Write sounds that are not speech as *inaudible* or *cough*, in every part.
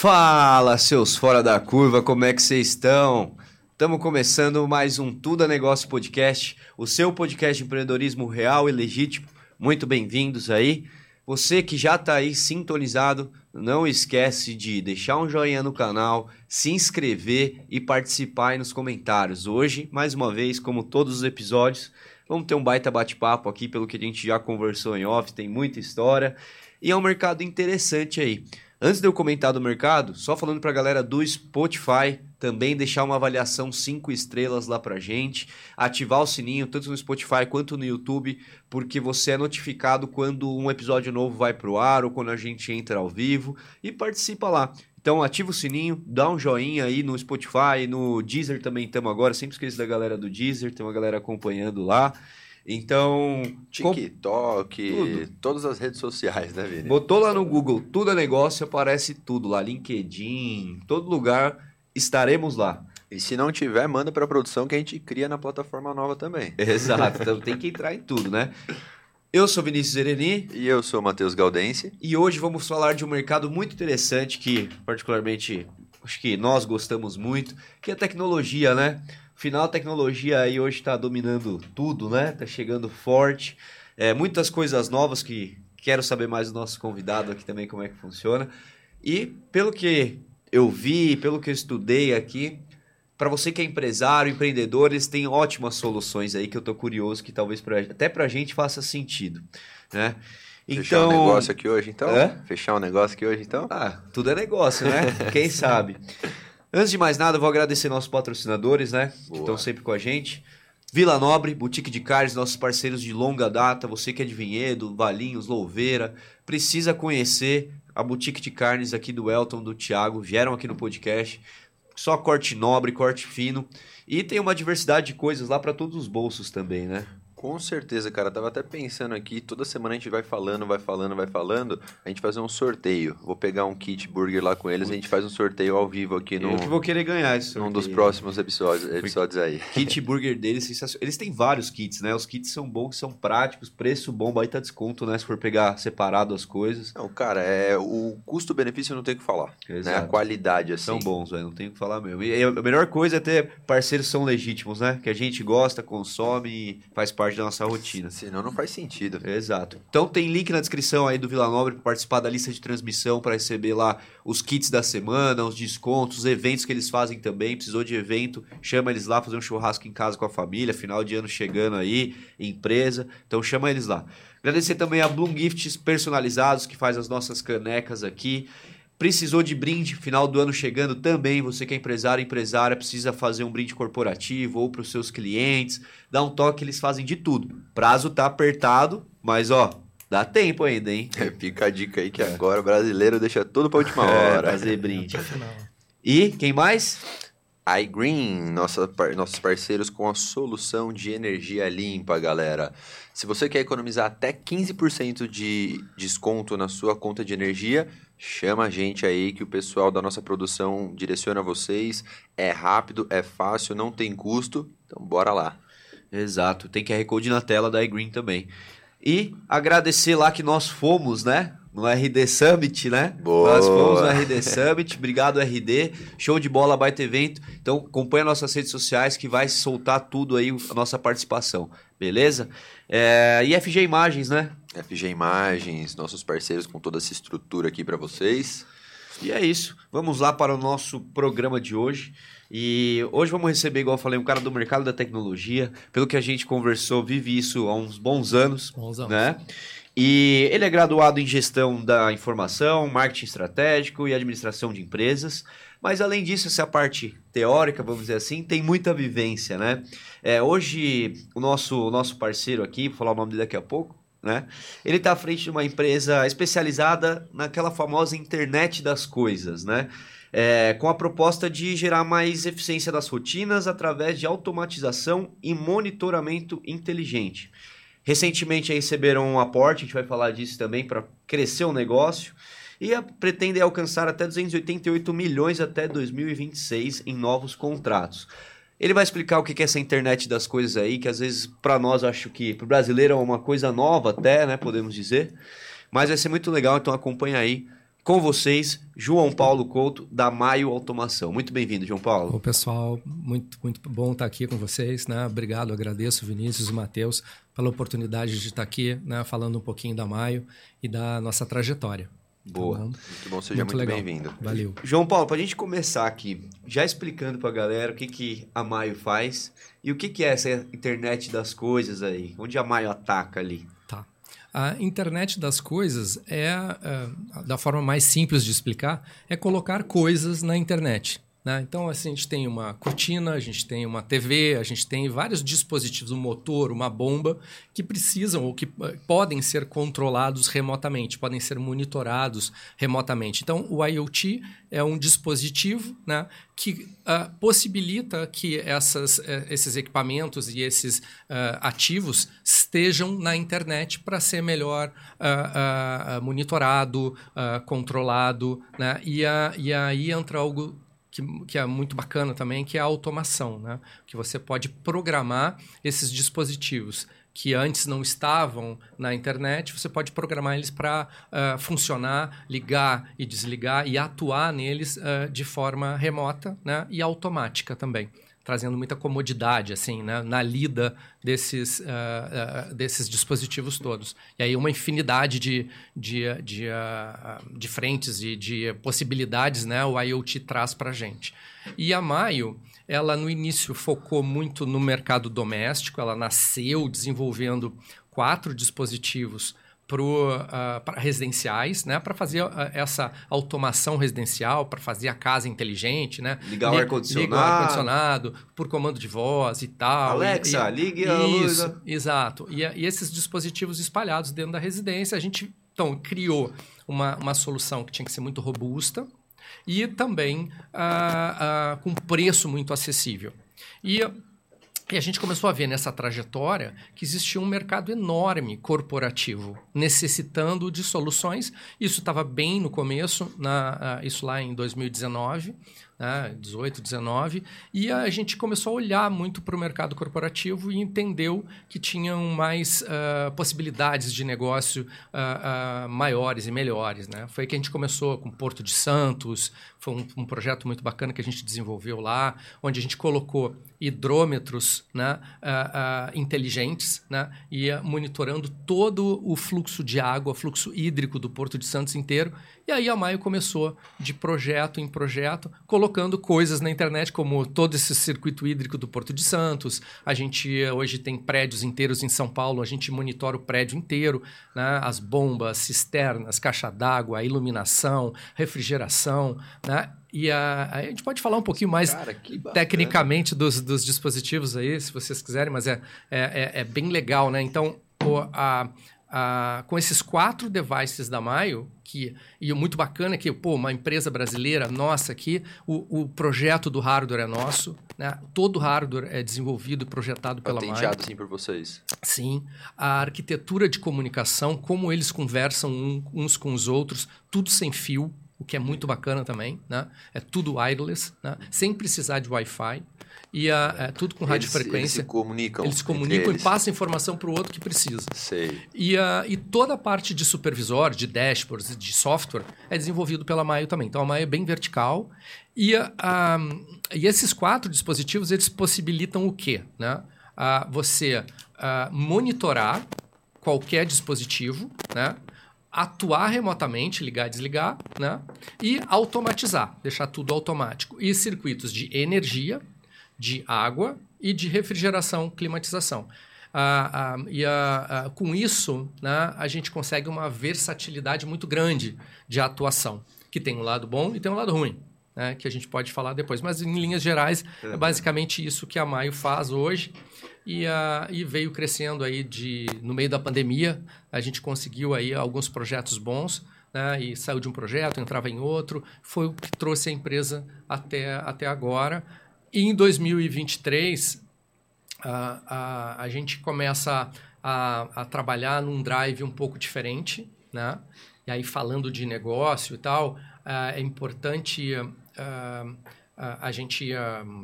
Fala, seus fora da curva, como é que vocês estão? Estamos começando mais um Tudo é Negócio Podcast, o seu podcast de empreendedorismo real e legítimo. Muito bem-vindos aí. Você que já está aí sintonizado, não esquece de deixar um joinha no canal, se inscrever e participar aí nos comentários. Hoje, mais uma vez, como todos os episódios, vamos ter um baita bate-papo aqui, pelo que a gente já conversou em off, tem muita história e é um mercado interessante aí. Antes de eu comentar do mercado, só falando para a galera do Spotify, também deixar uma avaliação 5 estrelas lá pra gente, ativar o sininho tanto no Spotify quanto no YouTube, porque você é notificado quando um episódio novo vai pro ar ou quando a gente entra ao vivo e participa lá. Então ativa o sininho, dá um joinha aí no Spotify, no Deezer também estamos agora, sempre esqueço da galera do Deezer, tem uma galera acompanhando lá. Então. TikTok, tudo. todas as redes sociais, né, Vini? Botou lá no Google, tudo é negócio, aparece tudo lá. LinkedIn, todo lugar, estaremos lá. E se não tiver, manda para a produção que a gente cria na plataforma nova também. *laughs* Exato, então tem que entrar em tudo, né? Eu sou Vinícius Ereni. E eu sou Matheus Galdense. E hoje vamos falar de um mercado muito interessante que, particularmente, acho que nós gostamos muito, que é a tecnologia, né? Final, a tecnologia aí hoje está dominando tudo, né? Tá chegando forte. É, muitas coisas novas que quero saber mais do nosso convidado aqui também, como é que funciona. E pelo que eu vi, pelo que eu estudei aqui, para você que é empresário, empreendedor, eles têm ótimas soluções aí que eu tô curioso que talvez pra, até pra gente faça sentido, né? Então, Fechar um negócio aqui hoje, então? Hã? Fechar um negócio aqui hoje, então? Ah, tudo é negócio, né? *laughs* Quem sabe? Antes de mais nada, vou agradecer nossos patrocinadores, né? Boa. Que estão sempre com a gente. Vila Nobre, Boutique de Carnes, nossos parceiros de longa data. Você que é de Vinhedo, Valinhos, Louveira, precisa conhecer a Boutique de Carnes aqui do Elton, do Thiago. Vieram aqui no podcast. Só corte nobre, corte fino. E tem uma diversidade de coisas lá para todos os bolsos também, né? Com certeza, cara. Tava até pensando aqui, toda semana a gente vai falando, vai falando, vai falando, a gente fazer um sorteio. Vou pegar um kit burger lá com eles, a gente faz um sorteio ao vivo aqui no. Eu que vou querer ganhar esse sorteio. Num dos próximos episódios, episódios aí. Kit *laughs* burger deles, sensacional. Eles têm vários kits, né? Os kits são bons, são práticos, preço bom, baita desconto, né? Se for pegar separado as coisas. Não, cara, é o custo-benefício não tem o que falar. Exato. Né? A qualidade, assim. São bons, velho, não tem o que falar mesmo. E a melhor coisa é ter parceiros que são legítimos, né? Que a gente gosta, consome faz parte da nossa rotina. Senão não faz sentido. Exato. Então tem link na descrição aí do Vila Nobre para participar da lista de transmissão, para receber lá os kits da semana, os descontos, os eventos que eles fazem também. Precisou de evento, chama eles lá, fazer um churrasco em casa com a família, final de ano chegando aí, empresa. Então chama eles lá. Agradecer também a Bloom Gifts personalizados, que faz as nossas canecas aqui. Precisou de brinde, final do ano chegando também. Você que é empresário, empresária, precisa fazer um brinde corporativo ou para os seus clientes. Dá um toque, eles fazem de tudo. Prazo tá apertado, mas ó, dá tempo ainda, hein? É, *laughs* fica a dica aí que agora o brasileiro deixa tudo para última é, hora. É, fazer brinde. E quem mais? iGreen, nossos parceiros com a solução de energia limpa, galera. Se você quer economizar até 15% de desconto na sua conta de energia, chama a gente aí que o pessoal da nossa produção direciona vocês. É rápido, é fácil, não tem custo, então bora lá. Exato, tem QR Code na tela da iGreen também. E agradecer lá que nós fomos, né? No RD Summit, né? Boa. Nós fomos no RD Summit. Obrigado, RD. Show de bola, baita evento. Então, acompanha nossas redes sociais que vai soltar tudo aí, a nossa participação. Beleza? É... E FG Imagens, né? FG Imagens, nossos parceiros com toda essa estrutura aqui para vocês. E é isso. Vamos lá para o nosso programa de hoje. E hoje vamos receber, igual eu falei, um cara do mercado da tecnologia. Pelo que a gente conversou, vive isso há uns bons anos. Bons anos. Né? E ele é graduado em gestão da informação, marketing estratégico e administração de empresas. Mas além disso, essa parte teórica, vamos dizer assim, tem muita vivência, né? É, hoje, o nosso, o nosso parceiro aqui, vou falar o nome dele daqui a pouco, né? Ele está à frente de uma empresa especializada naquela famosa internet das coisas, né? É, com a proposta de gerar mais eficiência das rotinas através de automatização e monitoramento inteligente. Recentemente receberam um aporte, a gente vai falar disso também, para crescer o negócio. E a, pretendem alcançar até 288 milhões até 2026 em novos contratos. Ele vai explicar o que é essa internet das coisas aí, que às vezes para nós acho que para o brasileiro é uma coisa nova até, né, podemos dizer. Mas vai ser muito legal, então acompanha aí com vocês, João Paulo Couto, da Maio Automação. Muito bem-vindo, João Paulo. Ô, pessoal, muito, muito bom estar aqui com vocês. Né? Obrigado, agradeço, Vinícius e Matheus, pela oportunidade de estar aqui né, falando um pouquinho da Maio e da nossa trajetória. Boa. Tá muito bom, seja muito, muito bem-vindo. Valeu. João Paulo, para a gente começar aqui, já explicando para a galera o que, que a Maio faz e o que, que é essa internet das coisas aí, onde a Maio ataca ali. Tá. A internet das coisas é, é, da forma mais simples de explicar, é colocar coisas na internet. Né? Então, assim, a gente tem uma cortina, a gente tem uma TV, a gente tem vários dispositivos, um motor, uma bomba, que precisam ou que eh, podem ser controlados remotamente, podem ser monitorados remotamente. Então, o IoT é um dispositivo né, que uh, possibilita que essas, uh, esses equipamentos e esses uh, ativos estejam na internet para ser melhor monitorado, controlado. Né? E, e aí entra algo que, que, é muito bacana também, que é a automação, né? que você pode programar esses dispositivos que antes não estavam na internet, você pode programar eles para uh, funcionar, ligar e desligar e atuar neles uh, de forma remota né? e automática também trazendo muita comodidade assim né, na lida desses, uh, uh, desses dispositivos todos. E aí uma infinidade de, de, de, uh, de frentes e de, de possibilidades né, o IoT traz para a gente. E a Maio, ela no início focou muito no mercado doméstico, ela nasceu desenvolvendo quatro dispositivos uh, para residenciais, né? Para fazer uh, essa automação residencial, para fazer a casa inteligente, né? Ligar o ar-condicionado. Ligar o ar-condicionado por comando de voz e tal. Alexa, e, ligue a luz. Isso, exato. E, e esses dispositivos espalhados dentro da residência, a gente então criou uma, uma solução que tinha que ser muito robusta e também uh, com preço muito acessível. E e a gente começou a ver nessa trajetória que existia um mercado enorme corporativo, necessitando de soluções. Isso estava bem no começo, na, uh, isso lá em 2019 né, 18, 19, e a gente começou a olhar muito para o mercado corporativo e entendeu que tinham mais uh, possibilidades de negócio uh, uh, maiores e melhores. Né? Foi que a gente começou com Porto de Santos, foi um, um, projeto muito bacana que a gente desenvolveu lá, onde a gente colocou hidrômetros né, inteligentes, né, ia monitorando todo o fluxo de água, fluxo hídrico do Porto de Santos inteiro, e aí a Maio começou de projeto em projeto, colocando coisas na internet, como todo esse circuito hídrico do Porto de Santos. A gente hoje tem prédios inteiros em São Paulo, a gente monitora o prédio inteiro, né? as bombas, cisternas, caixa d'água, iluminação, refrigeração. Né? E a, a, gente pode falar um pouquinho mais Cara, tecnicamente dos, dos dispositivos aí, se vocês quiserem, mas é, é, é, é bem legal, né? Então, o, a, ah, com esses quatro devices da Maio, que, e muito bacana é que, pô, uma empresa brasileira, nossa aqui, o, o projeto do hardware é nosso, né? todo hardware é desenvolvido e projetado pela Maio. Patenteado, sim, por vocês. Sim. A arquitetura de comunicação, como eles conversam uns com os outros, tudo sem fio, o que é muito bacana também, né? É tudo wireless, né? sem precisar de Wi-Fi. E a, é, tudo com radiofrequência. Eles se comunicam. Eles se comunicam eles. e passam informação para o outro que precisa. Sei. E, a, e toda a parte de supervisor, de dashboards, de software, é desenvolvido pela Maio também. Então a Maio é bem vertical. E, a, e esses quatro dispositivos eles possibilitam o quê? Né? A, você a, monitorar qualquer dispositivo, né? Atuar remotamente, ligar desligar, né? e automatizar, deixar tudo automático. E circuitos de energia, de água e de refrigeração, climatização. Ah, ah, e ah, ah, com isso, né, a gente consegue uma versatilidade muito grande de atuação, que tem um lado bom e tem um lado ruim, né, que a gente pode falar depois. Mas, em linhas gerais, é basicamente isso que a Maio faz hoje. E, e, veio crescendo aí de no meio da pandemia a gente conseguiu aí alguns projetos bons né, e saiu de um projeto entrava em outro foi o que trouxe a empresa até, até agora e em 2023, a, a, a gente começa a, a trabalhar num drive um pouco diferente, né? E aí, falando de negócio e tal, uh, é importante uh, uh, a gente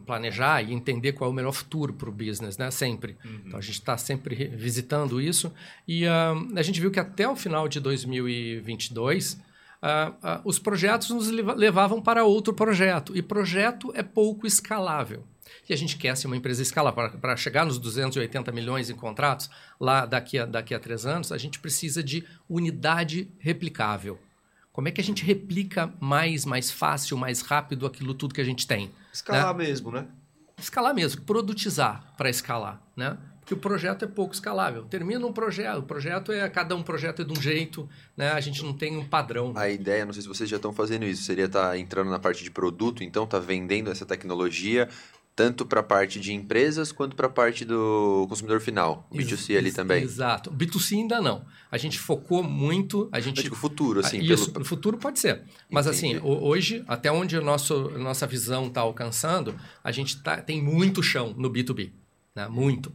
planejar e entender qual é o melhor futuro para o business, né? Sempre. Uhum. Então, a gente está sempre visitando isso. E a gente viu que até o final de 2022, uh, uh, os projetos nos levavam para outro projeto. E projeto é pouco escalável. E a gente quer ser uma empresa escalável. Para chegar nos 280 milhões em contratos, lá daqui a, daqui a três anos, a gente precisa de unidade replicável. Como é que a gente replica mais, mais fácil, mais rápido aquilo tudo que a gente tem? Escalar né? mesmo, né? Escalar mesmo, produtizar para escalar, né? Porque o projeto é pouco escalável. Termina um projeto, o projeto é cada um projeto é de um jeito, né? A gente não tem um padrão. A ideia, não sei se vocês já estão fazendo isso, seria estar tá entrando na parte de produto, então tá vendendo essa tecnologia tanto para a parte de empresas quanto para a parte do consumidor final, o B2C Ex ali também. Exato. B2C ainda não. A gente focou muito, a gente o futuro assim, isso, pelo... no futuro pode ser. Mas assim, Entendi. assim, hoje, até onde a nosso, nossa visão está alcançando, a gente tá, tem muito chão no B2B, né? Muito.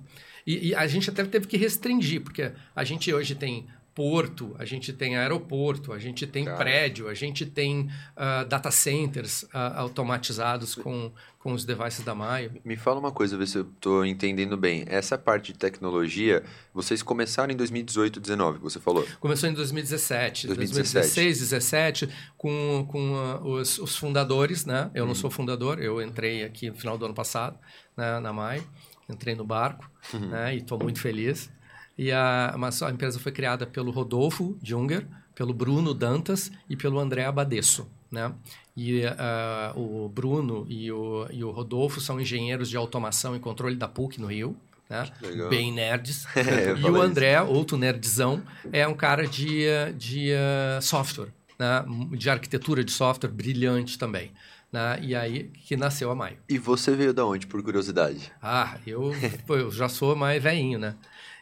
E, e a gente até teve que restringir, porque a gente hoje tem porto, a gente tem aeroporto, a gente tem Cara. prédio, a gente tem uh, data centers uh, automatizados com, com os devices da Maio. Me fala uma coisa, ver se eu estou entendendo bem. Essa parte de tecnologia, vocês começaram em 2018, 2019, você falou? Começou em 2017, 2017. 2016, 2017, com, com uh, os, os, fundadores, né? Eu hum. não sou fundador, eu entrei aqui no final do ano passado, né, na Maio, entrei no barco, uhum. né? E estou muito feliz. E a, mas a empresa foi criada pelo Rodolfo Junger, pelo Bruno Dantas e pelo André Abadesso. Né? E uh, o Bruno e o, e o Rodolfo são engenheiros de automação e controle da PUC no Rio. Né? Bem nerds. *laughs* É, e o André, isso. outro nerdzão, é um cara de, de uh, software, né? de arquitetura de software brilhante também. Né? E aí que nasceu a Maio. E você veio da onde, por curiosidade? Ah, eu, eu já sou mais velhinho, né?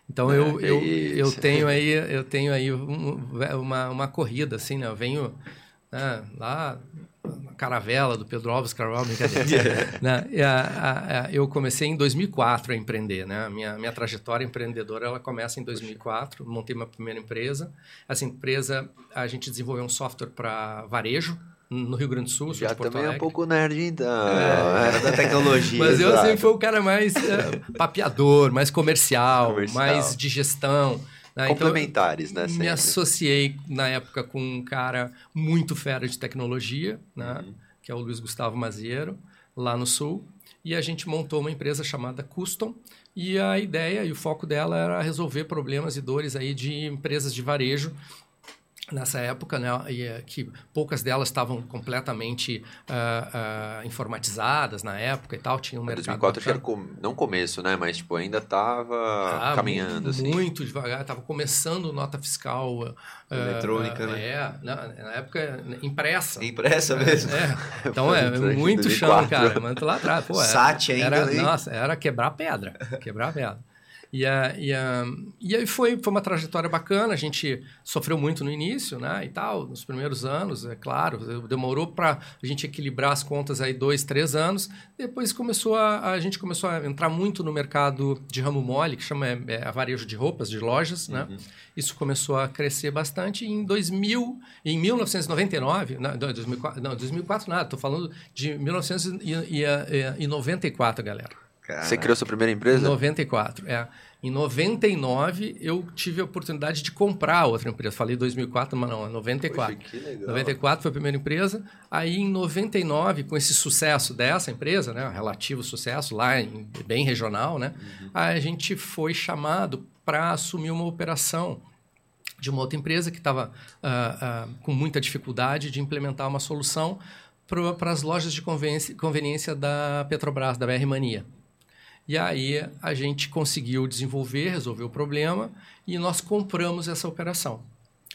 Então eu, é, eu, eu tenho *laughs* aí, eu tenho aí uma, uma corrida, assim, né? Eu venho né, lá na caravela do Pedro Alves Carvalho, brincadeira. *laughs* né? a, a, a, eu comecei em 2004 a empreender, né? Minha, minha trajetória empreendedora, ela começa em 2004, montei uma primeira empresa. Essa empresa, a gente desenvolveu um software para varejo, no Rio Grande do Sul, Já também é um pouco nerd, então. É, era da tecnologia. *laughs* Mas eu sempre fui o cara mais uh, papeador, mais comercial, comercial, mais de gestão. Né? Complementares, então, né? Sempre. Me associei, na época, com um cara muito fera de tecnologia, né? Uhum. que é o Luiz Gustavo Maziero, lá no Sul. E a gente montou uma empresa chamada Custom. E a ideia e o foco dela era resolver problemas e dores aí de empresas de varejo nessa época, né, eh, que poucas delas estavam completamente uh, uh, informatizadas na época e tal, tinha um mercado... 2004 era com, não começo, né, mas tipo, ainda estava ah, caminhando, assim. Muito devagar, estava começando nota fiscal... Uh, Eletrônica, né? É, na, na, época impressa. Impressa mesmo. É, *laughs* então é, muito chão, cara, mas lá atrás, pô, *laughs* era, Sat ainda, era, Nossa, era quebrar pedra, quebrar pedra. E, a, e, a, e aí foi, foi uma trajetória bacana, a gente sofreu muito no início, né, e tal, nos primeiros anos, é claro, demorou para a gente equilibrar as contas aí dois, três anos, depois começou a, a gente começou a entrar muito no mercado de ramo mole, que chama é, é, a varejo de roupas, de lojas, né, uhum. isso começou a crescer bastante, e em 2000, em 1999, não, 2004, não 2004 nada, estou falando de 1994, galera. Caraca. Você criou sua primeira empresa? Em 94, é. Em 99, eu tive a oportunidade de comprar outra empresa. Falei 2004, mas não, 94. Poxa, que legal. 94 foi a primeira empresa. Aí, em 99, com esse sucesso dessa empresa, né, relativo sucesso lá, em, bem regional, né, uhum. a gente foi chamado para assumir uma operação de uma outra empresa que estava uh, uh, com muita dificuldade de implementar uma solução para as lojas de conveniência, conveniência da Petrobras, da BR Mania. E aí a gente conseguiu desenvolver, resolver o problema e nós compramos essa operação.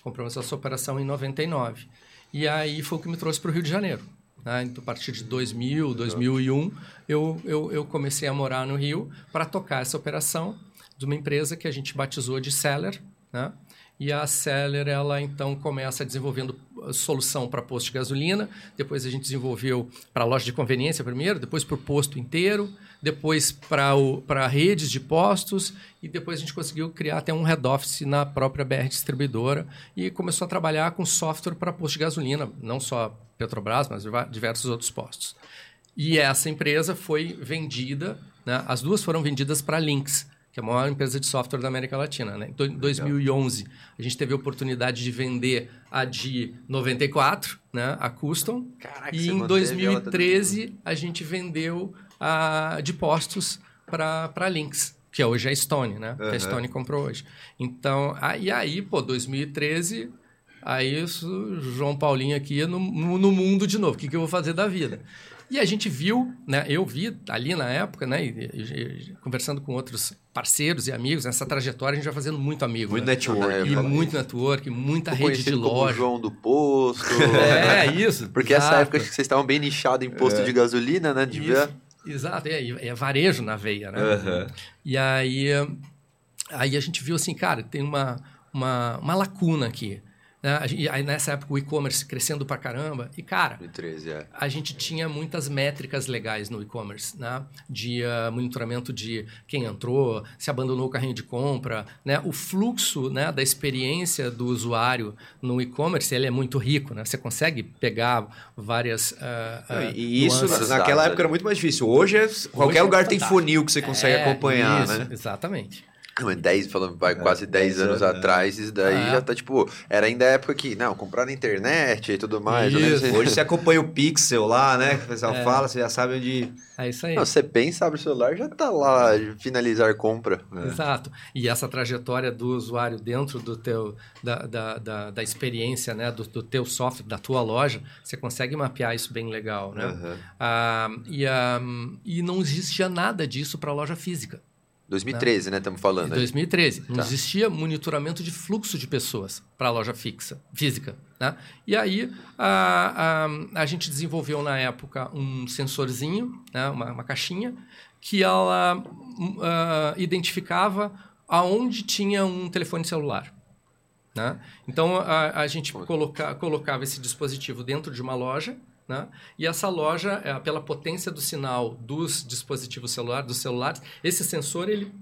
Compramos essa operação em 99. E aí foi o que me trouxe para o Rio de Janeiro. Né? Então, a partir de 2000, 2001, eu, eu, eu comecei a morar no Rio para tocar essa operação de uma empresa que a gente batizou de Seller, né? E a Seller, ela então começa desenvolvendo solução para posto de gasolina, depois a gente desenvolveu para loja de conveniência primeiro, depois para o posto inteiro, depois para redes de postos e depois a gente conseguiu criar até um head office na própria BR distribuidora e começou a trabalhar com software para posto de gasolina, não só Petrobras, mas diversos outros postos. E essa empresa foi vendida, né? as duas foram vendidas para Lynx, que é a maior empresa de software da América Latina. Né? Então, em 2011, a gente teve a oportunidade de vender a de 94, né? a Custom. Caraca, e em 2013, a gente vendeu a de postos para Lynx, que hoje é a Stone, né? Uhum. Que a Stone comprou hoje. Então, aí, aí pô, 2013, aí isso, João Paulinho aqui no, no mundo de novo. O que, que eu vou fazer da vida? E a gente viu, né? Eu vi ali na época, né? E, e, e, conversando com outros parceiros e amigos, nessa trajetória a gente vai fazendo muito amigo. Muito né? network. E muito network, muita rede de loja. João do Posto. *laughs* é, isso. Porque exato. essa época que vocês estavam bem nichados em posto é. de gasolina, né? Devia... Exato, é, é varejo na veia, né? Uhum. E aí, aí a gente viu assim, cara, tem uma, uma, uma lacuna aqui. Né? E aí, nessa época, o e-commerce crescendo pra caramba. E, cara, 2013, é. a gente tinha muitas métricas legais no e-commerce, né? De uh, monitoramento de quem entrou, se abandonou o carrinho de compra, né? O fluxo né, da experiência do usuário no e-commerce, ele é muito rico, né? Você consegue pegar várias... Uh, uh, e isso, nuances. naquela época, era muito mais difícil. Hoje, é, qualquer Hoje lugar é tem funil que você consegue é, acompanhar, isso, né? Exatamente. Não, 10, falando, vai, quase 10 anos, anos atrás, isso daí é. já tá, tipo, era ainda a época que, não, comprar na internet e tudo mais. Isso. Hoje você acompanha o Pixel lá, né, que o pessoal é. fala, você já sabe onde... É isso aí. Não, você pensa, abre o celular, já tá lá, finalizar compra. É. Exato. E essa trajetória do usuário dentro do teu, da, da, da, da experiência, né, do, do, teu software, da tua loja, você consegue mapear isso bem legal, né? Uhum. Ah, e, ah, e não existia nada disso para loja física. 2013, né? Estamos falando. Em 2013. Não tá. existia monitoramento de fluxo de pessoas para a loja fixa, física. Né? E aí a, a, a, gente desenvolveu na época um sensorzinho, né? uma, uma caixinha, que ela uh, identificava aonde tinha um telefone celular. Né? Então a, a gente coloca, colocava esse dispositivo dentro de uma loja né? E essa loja, é, pela potência do sinal dos dispositivos celulares, dos celulares, esse sensor ele,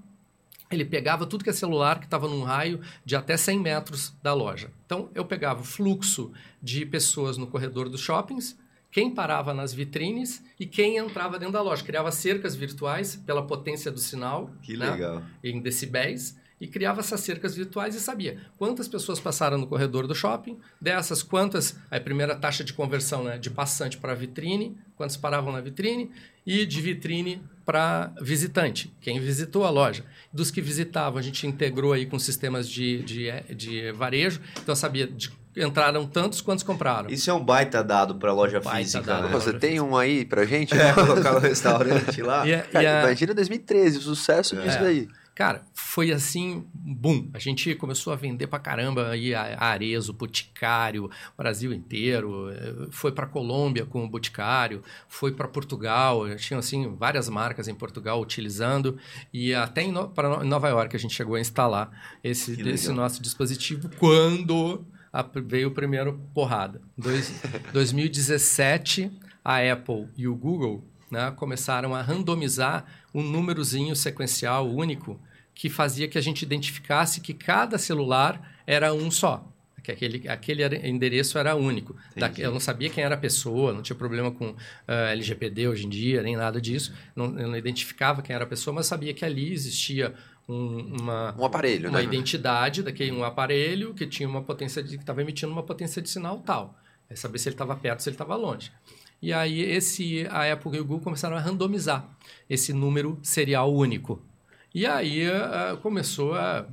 ele pegava tudo que é celular que estava num raio de até 100 metros da loja. Então eu pegava o fluxo de pessoas no corredor dos shoppings, quem parava nas vitrines e quem entrava dentro da loja. Criava cercas virtuais pela potência do sinal. Que né? legal. Em decibéis e criava essas cercas virtuais e sabia quantas pessoas passaram no corredor do shopping, dessas quantas, a primeira taxa de conversão né, de passante para vitrine, quantos paravam na vitrine, e de vitrine para visitante, quem visitou a loja. Dos que visitavam, a gente integrou aí com sistemas de, de, de varejo, então sabia de entraram tantos quantos compraram. Isso é um baita dado para loja baita física. Dado, né? Você tem um aí para gente? É, colocar no restaurante lá. E, Cara, e a... Imagina 2013, o sucesso é. disso daí. Cara, foi assim, boom. A gente começou a vender pra caramba aí a Arezo, Boticário, Brasil inteiro. Foi para Colômbia com o Boticário, foi para Portugal. Tinha assim várias marcas em Portugal utilizando e até em no, para Nova York a gente chegou a instalar esse, esse nosso dispositivo quando a, veio o primeiro porrada. Dois, *laughs* 2017, a Apple e o Google né, começaram a randomizar um númerozinho sequencial único que fazia que a gente identificasse que cada celular era um só. Que aquele, aquele endereço era único. Da, eu não sabia quem era a pessoa, não tinha problema com uh, eh, LGPD hoje em dia, nem nada disso. Não, eu não identificava quem era a pessoa, mas sabia que ali existia um, uma, um aparelho, uma né? identidade daquele um aparelho que tinha uma potência de, que estava emitindo uma potência de sinal tal. É saber se ele estava perto, se ele estava longe. E aí esse a Apple e o Google começaram a randomizar esse número serial único. E aí uh, começou a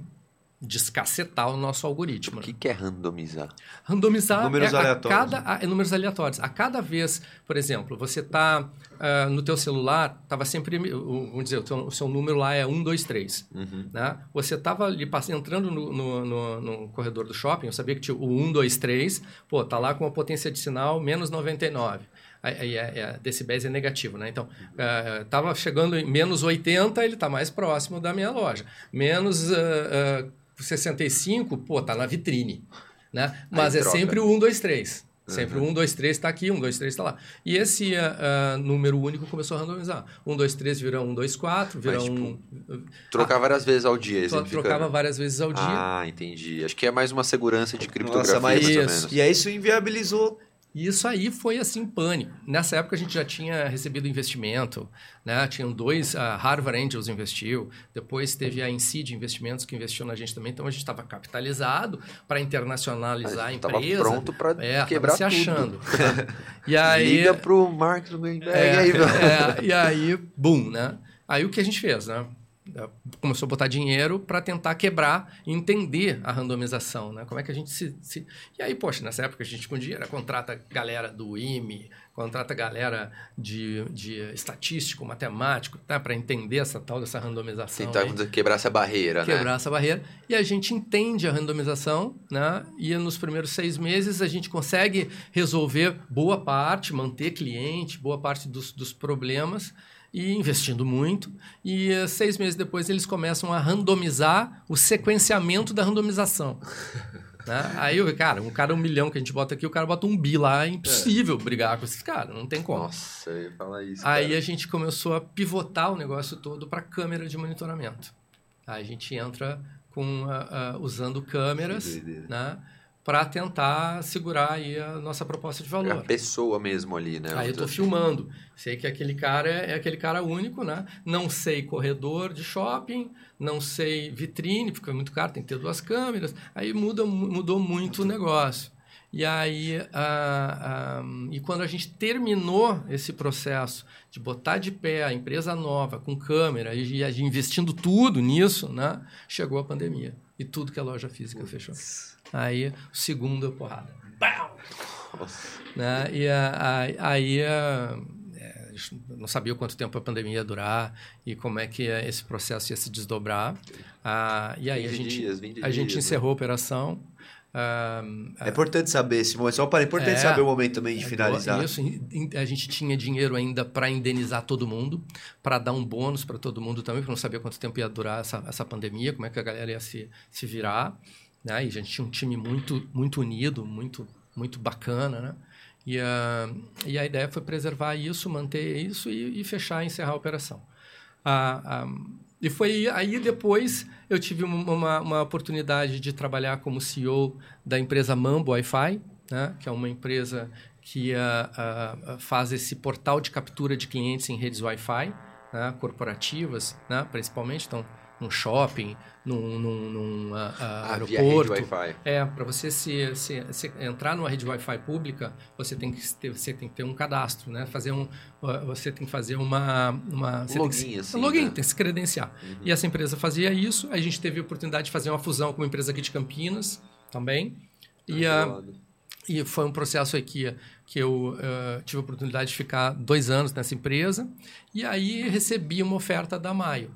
descacetar o nosso algoritmo. O que, que é randomizar? Randomizar números é aleatórios. Cada, a, é números aleatórios. A cada vez, por exemplo, você está uh, ah, no teu celular, estava sempre, vamos dizer, o, teu, o, seu número lá é 1, 2, 3. Uhum. Né? Você estava ali entrando no, no, no, no, corredor do shopping, eu sabia que tinha o 1, 2, 3, pô, tá lá com uma potência de sinal menos 99 aí é, é, decibéis é negativo, né? Então, estava é, chegando em menos 80, ele está mais próximo da minha loja. Menos uh, uh, 65, pô, tá na vitrine, né? Mas aí é troca. sempre o 1, 2, 3. Sempre uhum. 1, 2, 3 está aqui, 1, 2, 3 está lá. E esse uh, número único começou a randomizar. 1, 2, 3 vira 1, 2, 4, vira Mas, 1... Tipo, trocar ah, várias vezes ao dia, Trocava várias vezes ao dia. Ah, entendi. Acho que é mais uma segurança de criptografia, Nossa, mas isso. E aí isso inviabilizou E isso aí foi assim pânico. Nessa época a gente já tinha recebido investimento, né? Tinham dois, a Harvard Angels investiu, depois teve a Incid Investimentos que investiu na gente também, então a gente estava capitalizado para internacionalizar a, a empresa. pronto para é, quebrar se achando. *laughs* e aí liga pro Mark Zuckerberg é, é, e aí, boom, né? Aí o que a gente fez, né? Começou a botar dinheiro para tentar quebrar e entender a randomização, né? Como é que a gente se, se, E aí, poxa, nessa época a gente com dinheiro contrata galera do IME, contrata galera de, de estatístico, matemático, tá? Para entender essa tal dessa randomização. Tentar aí. quebrar essa barreira, quebrar né? Quebrar essa barreira. E a gente entende a randomização, né? E nos primeiros seis meses a gente consegue resolver boa parte, manter cliente, boa parte dos, dos problemas e investindo muito. E uh, seis meses depois eles começam a randomizar o sequenciamento da randomização. *laughs* né? Aí, cara, um cara um milhão que a gente bota aqui, o cara bota um bi lá, é impossível é. brigar com esses caras, não tem como. Nossa, eu ia falar isso. Aí cara. a gente começou a pivotar o negócio todo para câmera de monitoramento. Aí a gente entra com, uh, uh, usando câmeras, né? Para tentar segurar aí a nossa proposta de valor. É a pessoa mesmo ali, né? Aí eu estou filmando. Sei que aquele cara é, é, aquele cara único, né? Não sei corredor de shopping, não sei vitrine, porque é muito caro, tem que ter duas câmeras. Aí muda, mudou muito o negócio. E aí, ah, ah, e quando a gente terminou esse processo de botar de pé a empresa nova com câmera e, e investindo tudo nisso, né? Chegou a pandemia e tudo que a loja física fechou. Aí, segunda porrada. Né? E aí, é, não sabia quanto tempo a pandemia ia durar e como é que esse processo ia se desdobrar. Ah, e aí a gente, dias, a gente né? encerrou a operação. Ah, é importante saber esse momento. Só para é importante é, saber o momento também de é, finalizar. Isso, a gente tinha dinheiro ainda para indenizar todo mundo, para dar um bônus para todo mundo também, porque não sabia quanto tempo ia durar essa, essa pandemia, como é que a galera ia se, se virar. Né? E a gente tinha um time muito, muito unido, muito, muito bacana, né? E a, e a ideia foi preservar isso, manter isso e, e fechar, encerrar a operação. A, a, e foi aí depois eu tive uma, uma oportunidade de trabalhar como CEO da empresa Mambo Wi-Fi, né? que é uma empresa que faz esse portal de captura de clientes em redes Wi-Fi, né? corporativas, né? principalmente. Então, num shopping, num, num, num uh, ah, aeroporto. Via Wi-Fi. É, para você se, se, se, entrar numa rede Wi-Fi pública, você tem que ter, você tem que ter um cadastro, né? Fazer um, você tem que fazer uma, uma um login, que, assim, um login, né? tem que se credenciar. Uhum. E essa empresa fazia isso. A gente teve a oportunidade de fazer uma fusão com uma empresa aqui de Campinas também. E a e foi um processo aí que, que eu uh, tive a oportunidade de ficar dois anos nessa empresa. E aí recebi uma oferta da Maio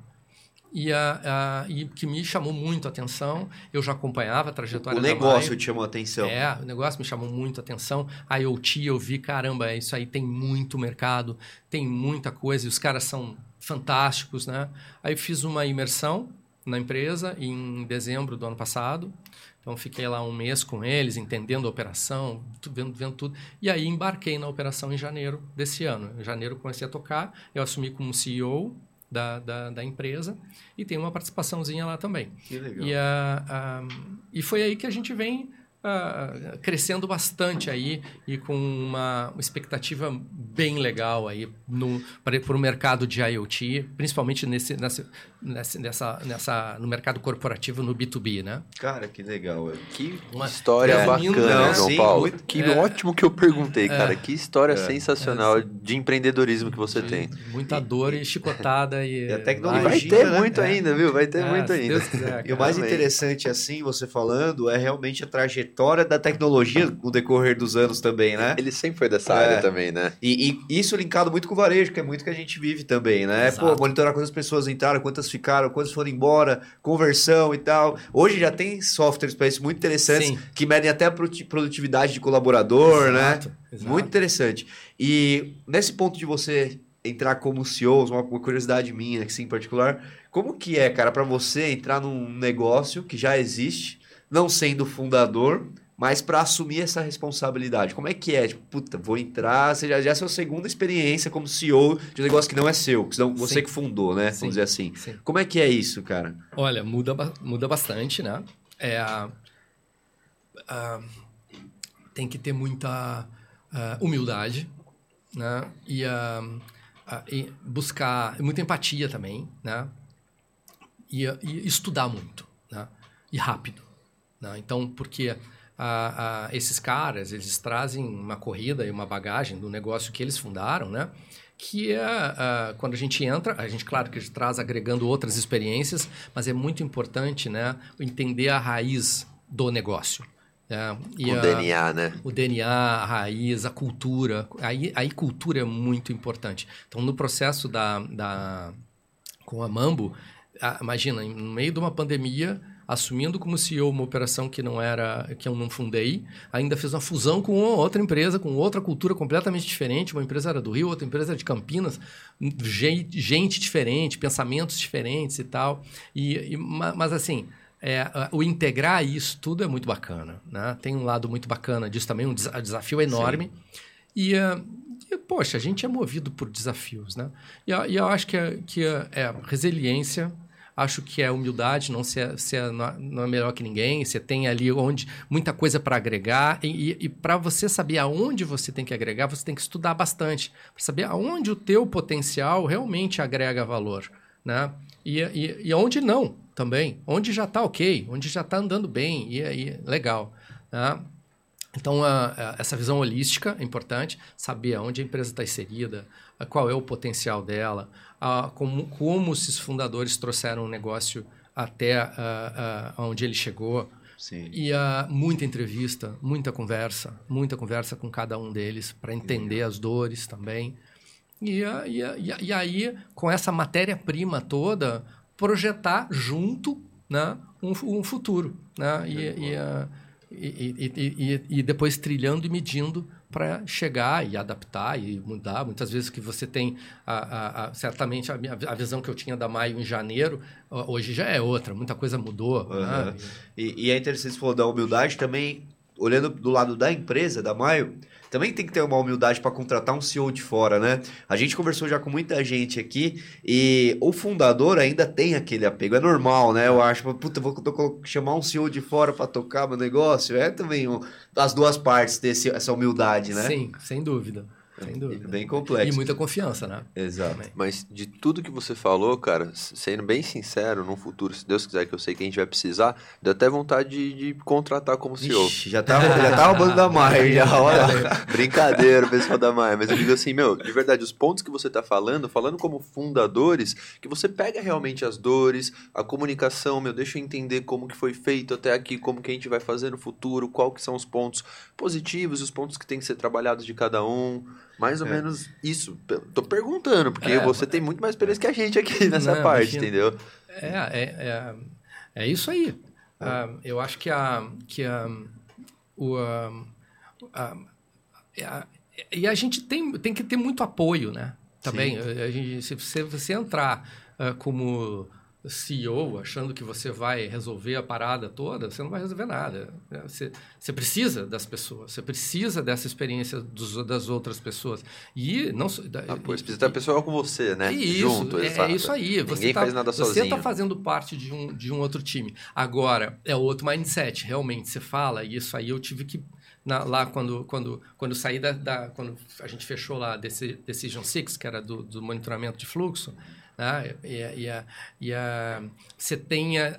e, a, a, e que me chamou muito a atenção. Eu já acompanhava a trajetória o negócio te chamou a atenção. É, o negócio me chamou muito a atenção. A IoT, eu vi, caramba, isso aí tem muito mercado, tem muita coisa, e os caras são fantásticos, né? Aí fiz uma imersão na empresa em dezembro do ano passado. Então, fiquei lá um mês com eles, entendendo a operação, vendo, vendo tudo. E aí, embarquei na operação em janeiro desse ano. Em janeiro, comecei a tocar. Eu assumi como CEO da, da, da, empresa e tem uma participaçãozinha lá também. Que legal. E, uh, e foi aí que a gente vem uh, crescendo bastante aí e com uma expectativa bem legal aí no, para o mercado de IoT, principalmente nesse, nessa, nessa, nessa, no mercado corporativo, no B2B, né? Cara, que legal. Que uma história é, bacana, né? João Sim, Paulo. Muito, que é, ótimo que eu perguntei, é, cara. Que história é, sensacional é, de empreendedorismo que você de, tem. Muita dor e chicotada. E, *laughs* e a tecnologia. Vai ter né? muito ainda, viu? Vai ter muito ainda. Quiser, *laughs* e o mais interessante, assim, você falando, é realmente a trajetória da tecnologia no decorrer dos anos também, né? Ele sempre foi dessa área também, né? E, e, isso linkado muito com o varejo, que é muito que a gente vive também, né? Exato. Pô, monitorar quantas pessoas entraram, quantas ficaram, quantas foram embora, conversão e tal. Hoje já tem softwares para isso muito interessantes Sim. que medem até a produtividade de colaborador, né? exato, né? Exato. Muito interessante. E nesse ponto de você entrar como CEO, uma, uma curiosidade minha, assim, em particular, como que é, cara, para você entrar num negócio que já existe, não sendo fundador, mas para assumir essa responsabilidade. Como é que é? Tipo, puta, vou entrar, você já, já é a sua segunda experiência como CEO de um negócio que não é seu, que não, você Sim. que fundou, né? Sim. Vamos dizer assim. Sim. Como é que é isso, cara? Olha, muda, muda bastante, né? É, a, tem que ter muita uh, humildade, né? E, uh, e buscar muita empatia também, né? E, e estudar muito, né? E rápido, né? Então, porque esses caras, eles trazem uma corrida e uma bagagem do negócio que eles fundaram, né? que é uh, quando a gente entra, a gente, claro, que a gente traz agregando outras experiências, mas é muito importante né, entender a raiz do negócio. É, o a, DNA, né? O DNA, a raiz, a cultura. Aí, aí cultura é muito importante. Então, no processo da, da com a Mambo, a, imagina, no meio de uma pandemia, assumindo como CEO uma operação que não era que eu não fundei, ainda fez uma fusão com outra empresa, com outra cultura completamente diferente. Uma empresa era do Rio, outra empresa era de Campinas, gente diferente, pensamentos diferentes e tal. E, e mas assim, é, o integrar isso tudo é muito bacana. Né? Tem um lado muito bacana disso também, um desafio enorme. E, uh, e, poxa, a gente é movido por desafios. Né? E, e eu acho que, é, que é, é resiliência, acho que é humildade, não ser, ser não é melhor que ninguém. Você tem ali onde muita coisa para agregar e, e para você saber aonde você tem que agregar, você tem que estudar bastante para saber aonde o teu potencial realmente agrega valor, né? E, e, e onde não também, onde já está ok, onde já está andando bem e aí legal. Né? Então, a, a, essa visão holística é importante, saber aonde a empresa está inserida, qual é o potencial dela, como, como esses fundadores trouxeram o negócio até onde ele chegou. Sim. E muita entrevista, muita conversa, muita conversa com cada um deles para entender as dores também. E, e, e, e aí, com essa matéria-prima toda, projetar junto né, um, um futuro. Né? E, e, e, e, depois trilhando e medindo para chegar e adaptar e mudar. Muitas vezes que você tem, a, a, a, certamente, a, visão que eu tinha da Maio em janeiro, hoje já é outra, muita coisa mudou. Uhum. Né? E, e é interessante você falou da humildade também, olhando do lado da empresa, da Maio, também tem que ter uma humildade para contratar um CEO de fora, né? A gente conversou já com muita gente aqui e o fundador ainda tem aquele apego. É normal, né? Eu acho, puta, vou chamar um CEO de fora para tocar meu negócio. É também um, as duas partes desse essa humildade, né? Sim, sem dúvida. Sem dúvida. Bem complexo. E muita confiança, né? Exato. Também. Mas de tudo que você falou, cara, sendo bem sincero, no futuro, se Deus quiser, que eu sei que a gente vai precisar, deu até vontade de, de contratar como CEO. Ixi, já tá, já tá roubando da Maia, já, olha. *laughs* Brincadeira, pessoal da Maia. Mas eu digo assim, meu, de verdade, os pontos que você tá falando, falando como fundadores, que você pega realmente as dores, a comunicação, meu, deixa eu entender como que foi feito até aqui, como que a gente vai fazer no futuro, qual que são os pontos positivos, os pontos que tem que ser trabalhados de cada um. Mais ou é. menos isso. Tô perguntando, porque é, você tem muito mais experiência que a gente aqui *laughs* nessa não, parte, imagina. entendeu? É, é, é, é isso aí. Uh, eu acho que a. Que a, o, uh, a, a, e a gente tem, tem que ter muito apoio, né? Também. A gente, se você, você entrar uh, como CEO achando que você vai resolver a parada toda, você não vai resolver nada. Né? Você, você precisa das pessoas, você precisa dessa experiência dos, das outras pessoas. E não ah, pois, precisa ter pessoal com você, né? Isso, Junto, é, é isso aí. Você Ninguém tá, faz nada sozinho. Você está fazendo parte de um, de um outro time. Agora, é outro mindset, realmente. Você fala, e isso aí eu tive que. Na, lá quando, quando, quando saí da, da, Quando a gente fechou lá desse Decision Six, que era do, do monitoramento de fluxo né? E, e, e você tenha.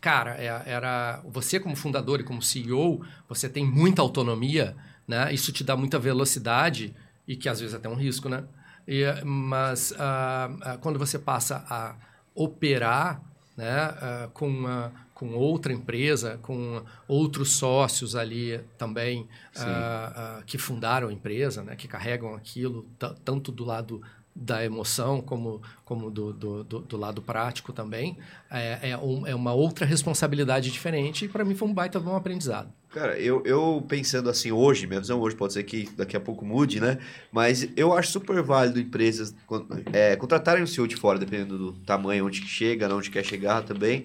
cara, é, era você como fundador e como CEO, você tem muita autonomia, né? Isso te dá muita velocidade e que às vezes é até um risco, né? E, mas uh, uh, quando você passa a operar né, uh, com, uma, com outra empresa, com outros sócios ali também que fundaram a empresa, né, que carregam aquilo, tanto do lado da emoção como, como do, do, do, do lado prático também, é, é, um, é, uma outra responsabilidade diferente e para mim foi um baita bom aprendizado. Cara, eu, eu pensando assim hoje, minha visão hoje pode ser que daqui a pouco mude, né? Mas eu acho super válido empresas é, contratarem o CEO de fora, dependendo do tamanho, onde chega, onde quer chegar também,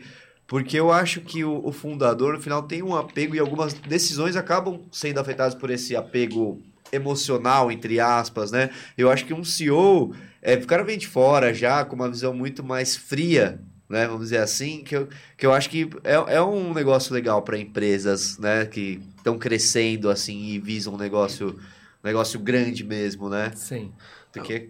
porque eu acho que o, o fundador, no final, tem um apego e algumas decisões acabam sendo afetadas por esse apego emocional, entre aspas, né? Eu acho que um CEO, é, o cara vem de fora já com uma visão muito mais fria, né? Vamos dizer assim, que eu, que eu acho que é, é um negócio legal para empresas, né? Que estão crescendo assim e visam um negócio negócio grande mesmo, né? Sim. Porque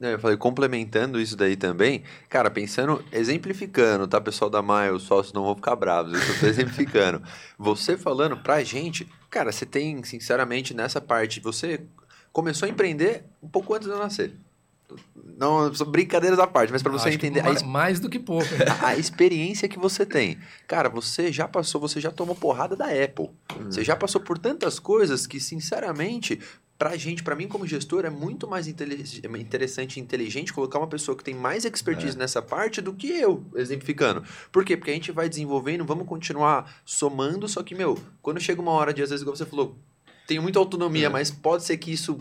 não, eu falei, complementando isso daí também, cara, pensando, exemplificando, tá, pessoal da Maia, os sócios não vão ficar bravos, eu tô exemplificando. *laughs* você falando pra gente, cara, você tem, sinceramente, nessa parte, você começou a empreender um pouco antes de eu nascer. Não, brincadeiras à parte, mas para você entender. Mais, mais, do que pouco. *laughs* A experiência que você tem. Cara, você já passou, você já tomou porrada da Apple. Hum. Você já passou por tantas coisas que, sinceramente, pra gente, para mim como gestor, é muito mais interessante e inteligente colocar uma pessoa que tem mais expertise é. nessa parte do que eu, exemplificando. Por quê? Porque a gente vai desenvolvendo, vamos continuar somando, só que, meu, quando chega uma hora de, às vezes, igual você falou, tenho muita autonomia, é. mas pode ser que isso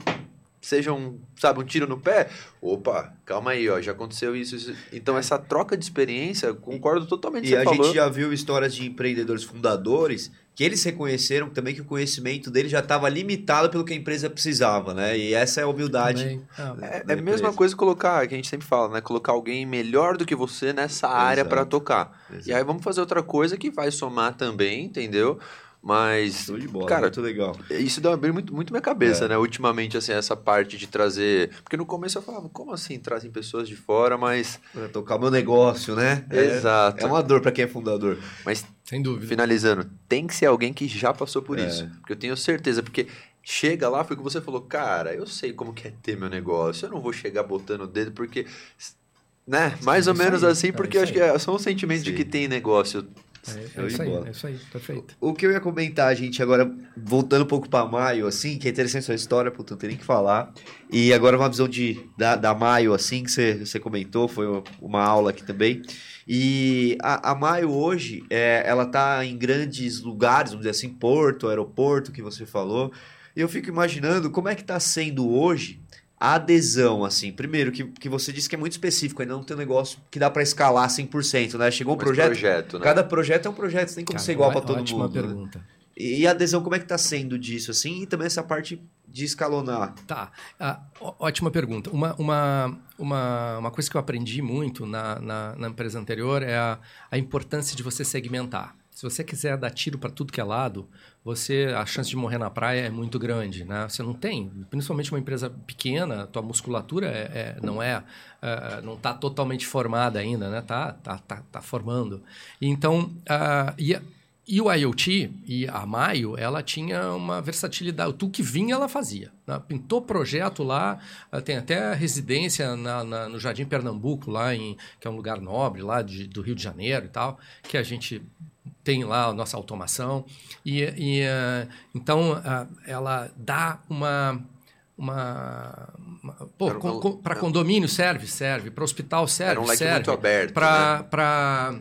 seja um, sabe, um tiro no pé. Opa, calma aí, ó, já aconteceu isso. isso. Então, essa troca de experiência, concordo totalmente com E a falou. gente já viu histórias de empreendedores fundadores que eles reconheceram também que o conhecimento dele já estava limitado pelo que a empresa precisava, né? E essa é a humildade. É, é a mesma coisa colocar, que a gente sempre fala, né? Colocar alguém melhor do que você nessa área para tocar. Exato. E aí vamos fazer outra coisa que vai somar também, entendeu? Mas, bola, cara, muito legal. Isso deu abrir muito, muito minha cabeça, é. né? Ultimamente, assim, essa parte de trazer. Porque no começo eu falava, como assim trazem pessoas de fora, mas. Pra tocar meu negócio, né? É, Exato. É uma dor para quem é fundador. Mas, sem dúvida. Finalizando, tem que ser alguém que já passou por é. isso. Porque eu tenho certeza, porque chega lá, foi o que você falou, cara, eu sei como que é ter meu negócio, eu não vou chegar botando o dedo, porque. Né? Mais ou menos aí, assim, porque eu acho que é só um sentimento Sim. de que tem negócio é, é isso aí, é isso aí, perfeito. O que eu ia comentar, gente, agora, voltando um pouco para Maio, assim, que é interessante sua história, puta, não tem nem que falar. E agora uma visão de, da, da Maio, assim, que você, você comentou, foi uma aula aqui também. E a, a Maio hoje, é, ela tá em grandes lugares, vamos dizer assim, porto, aeroporto, que você falou. E eu fico imaginando como é que está sendo hoje a adesão, assim, primeiro, que, que você disse que é muito específico, ainda não tem um negócio que dá para escalar 100%, né? Chegou um Mas projeto. projeto né? Cada projeto é um projeto, você tem como Cara, ser igual para todo ótima mundo. Ótima né? pergunta. Né? E a adesão, como é que está sendo disso, assim? E também essa parte de escalonar. Tá, ah, ótima pergunta. Uma, uma, uma, uma coisa que eu aprendi muito na, na, na empresa anterior é a, a importância de você segmentar. Se você quiser dar tiro para tudo que é lado, você a chance de morrer na praia é muito grande, né? Você não tem, principalmente uma empresa pequena, tua musculatura é, é não é, é não está totalmente formada ainda, né? Tá, tá, tá, tá formando. Então, uh, e, e o IoT e a Maio, ela tinha uma versatilidade. Tudo que vinha, ela fazia. Né? Pintou projeto lá, tem até residência na, na, no Jardim Pernambuco, lá em, que é um lugar nobre lá de, do Rio de Janeiro e tal, que a gente tem lá a nossa automação. E, e uh, então ela dá uma. uma, uma para condomínio serve, serve. Para hospital serve, Era um serve. muito aberto. Para.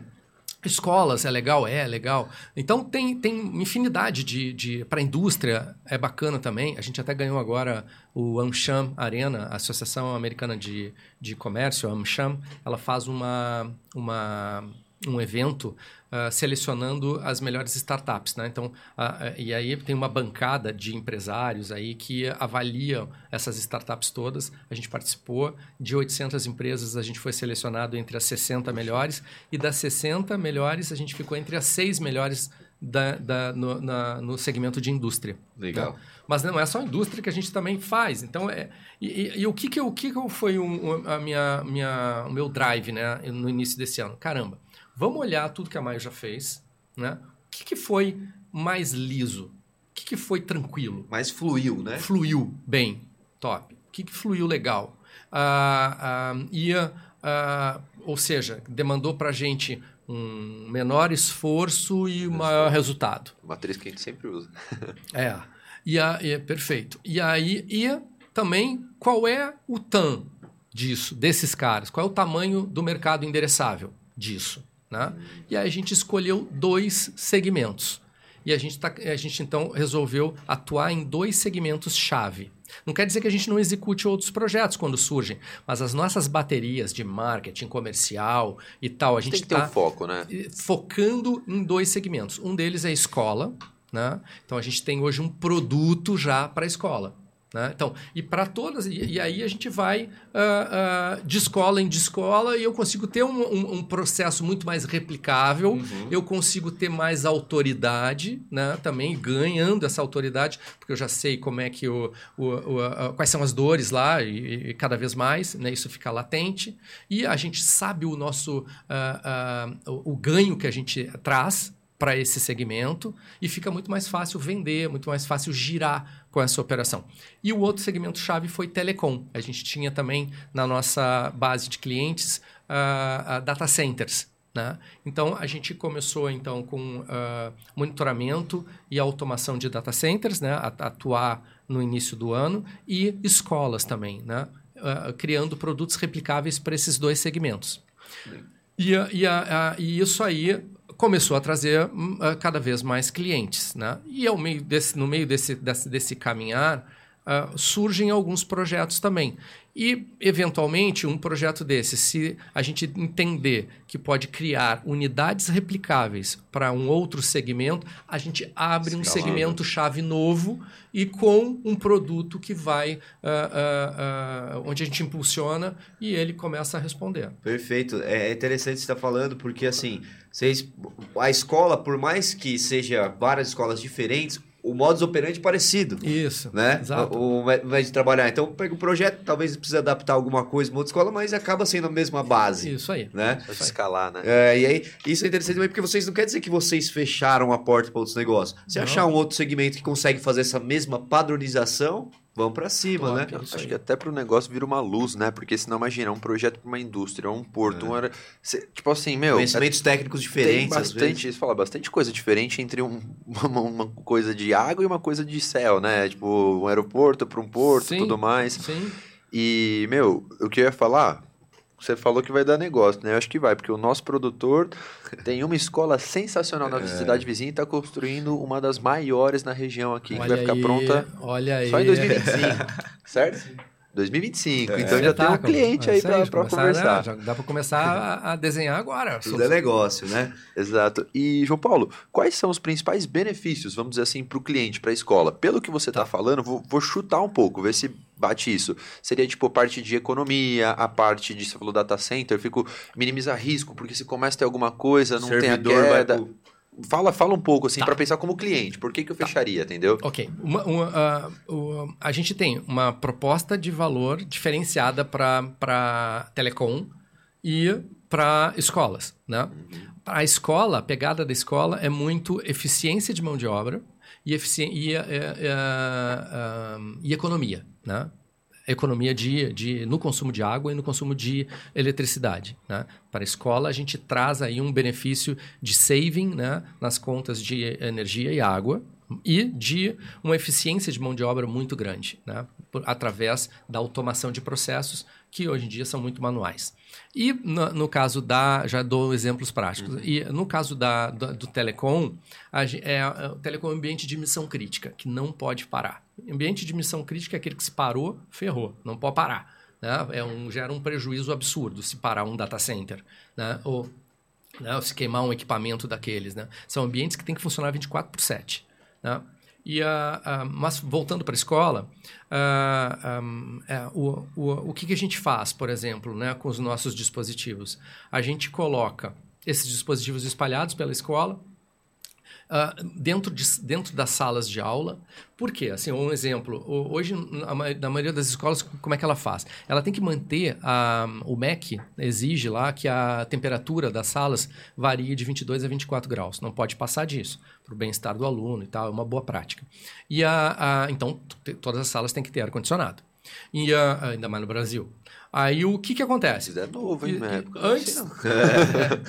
Escolas é legal, é legal. Então tem, tem infinidade de. de para a indústria é bacana também. A gente até ganhou agora o AmCham Arena, a Associação Americana de, de Comércio, a AmCham. Ela faz uma, uma, um evento uh, selecionando as melhores startups, né? Então, uh, e aí tem uma bancada de empresários aí que avaliam essas startups todas. A gente participou de 800 empresas, a gente foi selecionado entre as 60 melhores e das 60 melhores a gente ficou entre as seis melhores da, da, no, na, no, segmento de indústria. Legal. Né? Mas não é só a indústria que a gente também faz. Então, é, e, e, e o que, que, o que, que foi um, a minha, minha, o meu drive né, no início desse ano? Caramba, Vamos olhar tudo que a Maio já fez, né? O que, que foi mais liso? O que, que foi tranquilo? Mais fluiu, né? Fluiu bem, top. O que, que fluiu legal? Ah, ah, ia, ah, ou seja, demandou para a gente um menor esforço e um maior resultado. Uma atriz que a gente sempre usa. *laughs* é, e, a, e, perfeito. E aí, e também, qual é o TAM disso, desses caras? Qual é o tamanho do mercado endereçável disso? Né? E aí a gente escolheu dois segmentos. E a gente, tá, a gente então resolveu atuar em dois segmentos-chave. Não quer dizer que a gente não execute outros projetos quando surgem, mas as nossas baterias de marketing comercial e tal, a gente está um foco, né? focando em dois segmentos. Um deles é a escola, né? Então a gente tem hoje um produto já para a escola. Né? Então, e para todas, e, e, aí a gente vai uh, uh, de escola em de escola e eu consigo ter um, um, um processo muito mais replicável, uhum. eu consigo ter mais autoridade, né? também ganhando essa autoridade, porque eu já sei como é que o, o, o quais são as dores lá e, e, cada vez mais, né? isso fica latente, e a gente sabe o nosso uh, o, o ganho que a gente traz para esse segmento e fica muito mais fácil vender, muito mais fácil girar com essa operação. E o outro segmento chave foi telecom. A gente tinha também na nossa base de clientes uh, uh, data centers. Né? Então a gente começou então com uh, monitoramento e automação de data centers, né? A, atuar no início do ano e escolas também, né? criando produtos replicáveis para esses dois segmentos. E, e, a, e isso aí começou a trazer uh, cada vez mais clientes. Né? E ao meio desse, no meio desse, desse, desse caminhar, uh, surgem alguns projetos também. E, eventualmente, um projeto desse, se a gente entender que pode criar unidades replicáveis para um outro segmento, a gente abre um segmento-chave novo e com um produto que vai, uh, uh, uh, onde a gente impulsiona e ele começa a responder. Perfeito. É interessante você estar falando, porque assim, vocês, a escola, por mais que seja várias escolas diferentes, o modus operandi parecido. Isso. Né? Exato. O, o de trabalhar. Então, pega o projeto, talvez precise adaptar alguma coisa uma outra escola, mas acaba sendo a mesma base. Isso aí. Né? Pode escalar, né? É, e aí, isso é interessante também porque vocês não quer dizer que vocês fecharam a porta para outros negócios. Se achar um outro segmento que consegue fazer essa mesma padronização, Vamos para cima, claro, né? Acho que até para o negócio vira uma luz, né? Porque senão imagina um projeto para uma indústria, um porto, é. um era... tipo assim, meu, conhecimentos é... técnicos diferentes, tem bastante, isso fala bastante coisa diferente entre um, *laughs* uma, uma, coisa de água e uma coisa de céu, né? Tipo, um aeroporto para um porto, e tudo mais. Sim. E, meu, o que eu ia falar, você falou que vai dar negócio, né? Eu acho que vai, porque o nosso produtor tem uma escola sensacional na é. cidade vizinha e está construindo uma das maiores na região aqui, olha que vai ficar aí, pronta olha só em 2025, *laughs* certo? 2025. É. Então já tem um cliente aí para conversar. Né? Já dá para começar a, a, desenhar agora. Tudo é negócio, né? Exato. E, João Paulo, quais são os principais benefícios, vamos dizer assim, para o cliente, para a escola? Pelo que você está tá falando, vou, vou, chutar um pouco, ver se bate isso. Seria tipo a parte de economia, a parte de, você falou data center, fico minimizar risco, porque se começa a ter alguma coisa, não Servidor tem a queda. Vai Fala, fala um pouco, assim, tá. para pensar como cliente. Por que, que eu tá. fecharia, entendeu? Ok. Uma, uma, uh, a gente tem uma proposta de valor diferenciada para telecom e para escolas, né? Uhum. A escola, a pegada da escola é muito eficiência de mão de obra e, efici e, uh, e economia, né? Economia de, de, no consumo de água e no consumo de eletricidade. Né? Para a escola, a gente traz aí um benefício de saving né, nas contas de energia e água e de uma eficiência de mão de obra muito grande, né? Por, através da automação de processos que hoje em dia são muito manuais. E no, no caso da, já dou exemplos práticos, uhum. e no caso da, do, do telecom, a, é, é, o telecom é um ambiente de missão crítica, que não pode parar. Ambiente de missão crítica é aquele que se parou, ferrou, não pode parar. Né? É um, gera um prejuízo absurdo se parar um data center. Né? Ou, né? se queimar um equipamento daqueles. Né? São ambientes que têm que funcionar 24 por 7. Né? E, mas voltando para a escola, é, o, o, o que, que, a gente faz, por exemplo, né, com os nossos dispositivos? A gente coloca esses dispositivos espalhados pela escola, uh, dentro, de, dentro das salas de aula. Por quê? Assim, um exemplo. Hoje, na maioria das escolas, como é que ela faz? Ela tem que manter, a, o MEC exige lá que a temperatura das salas varie de 22 a 24 graus. Não pode passar disso, para o bem-estar do aluno e tal, é uma boa prática. E a, a então, todas as salas têm que ter ar-condicionado. E a, ainda mais no Brasil. Aí o que que acontece? Isso é novo, hein, Antes, é,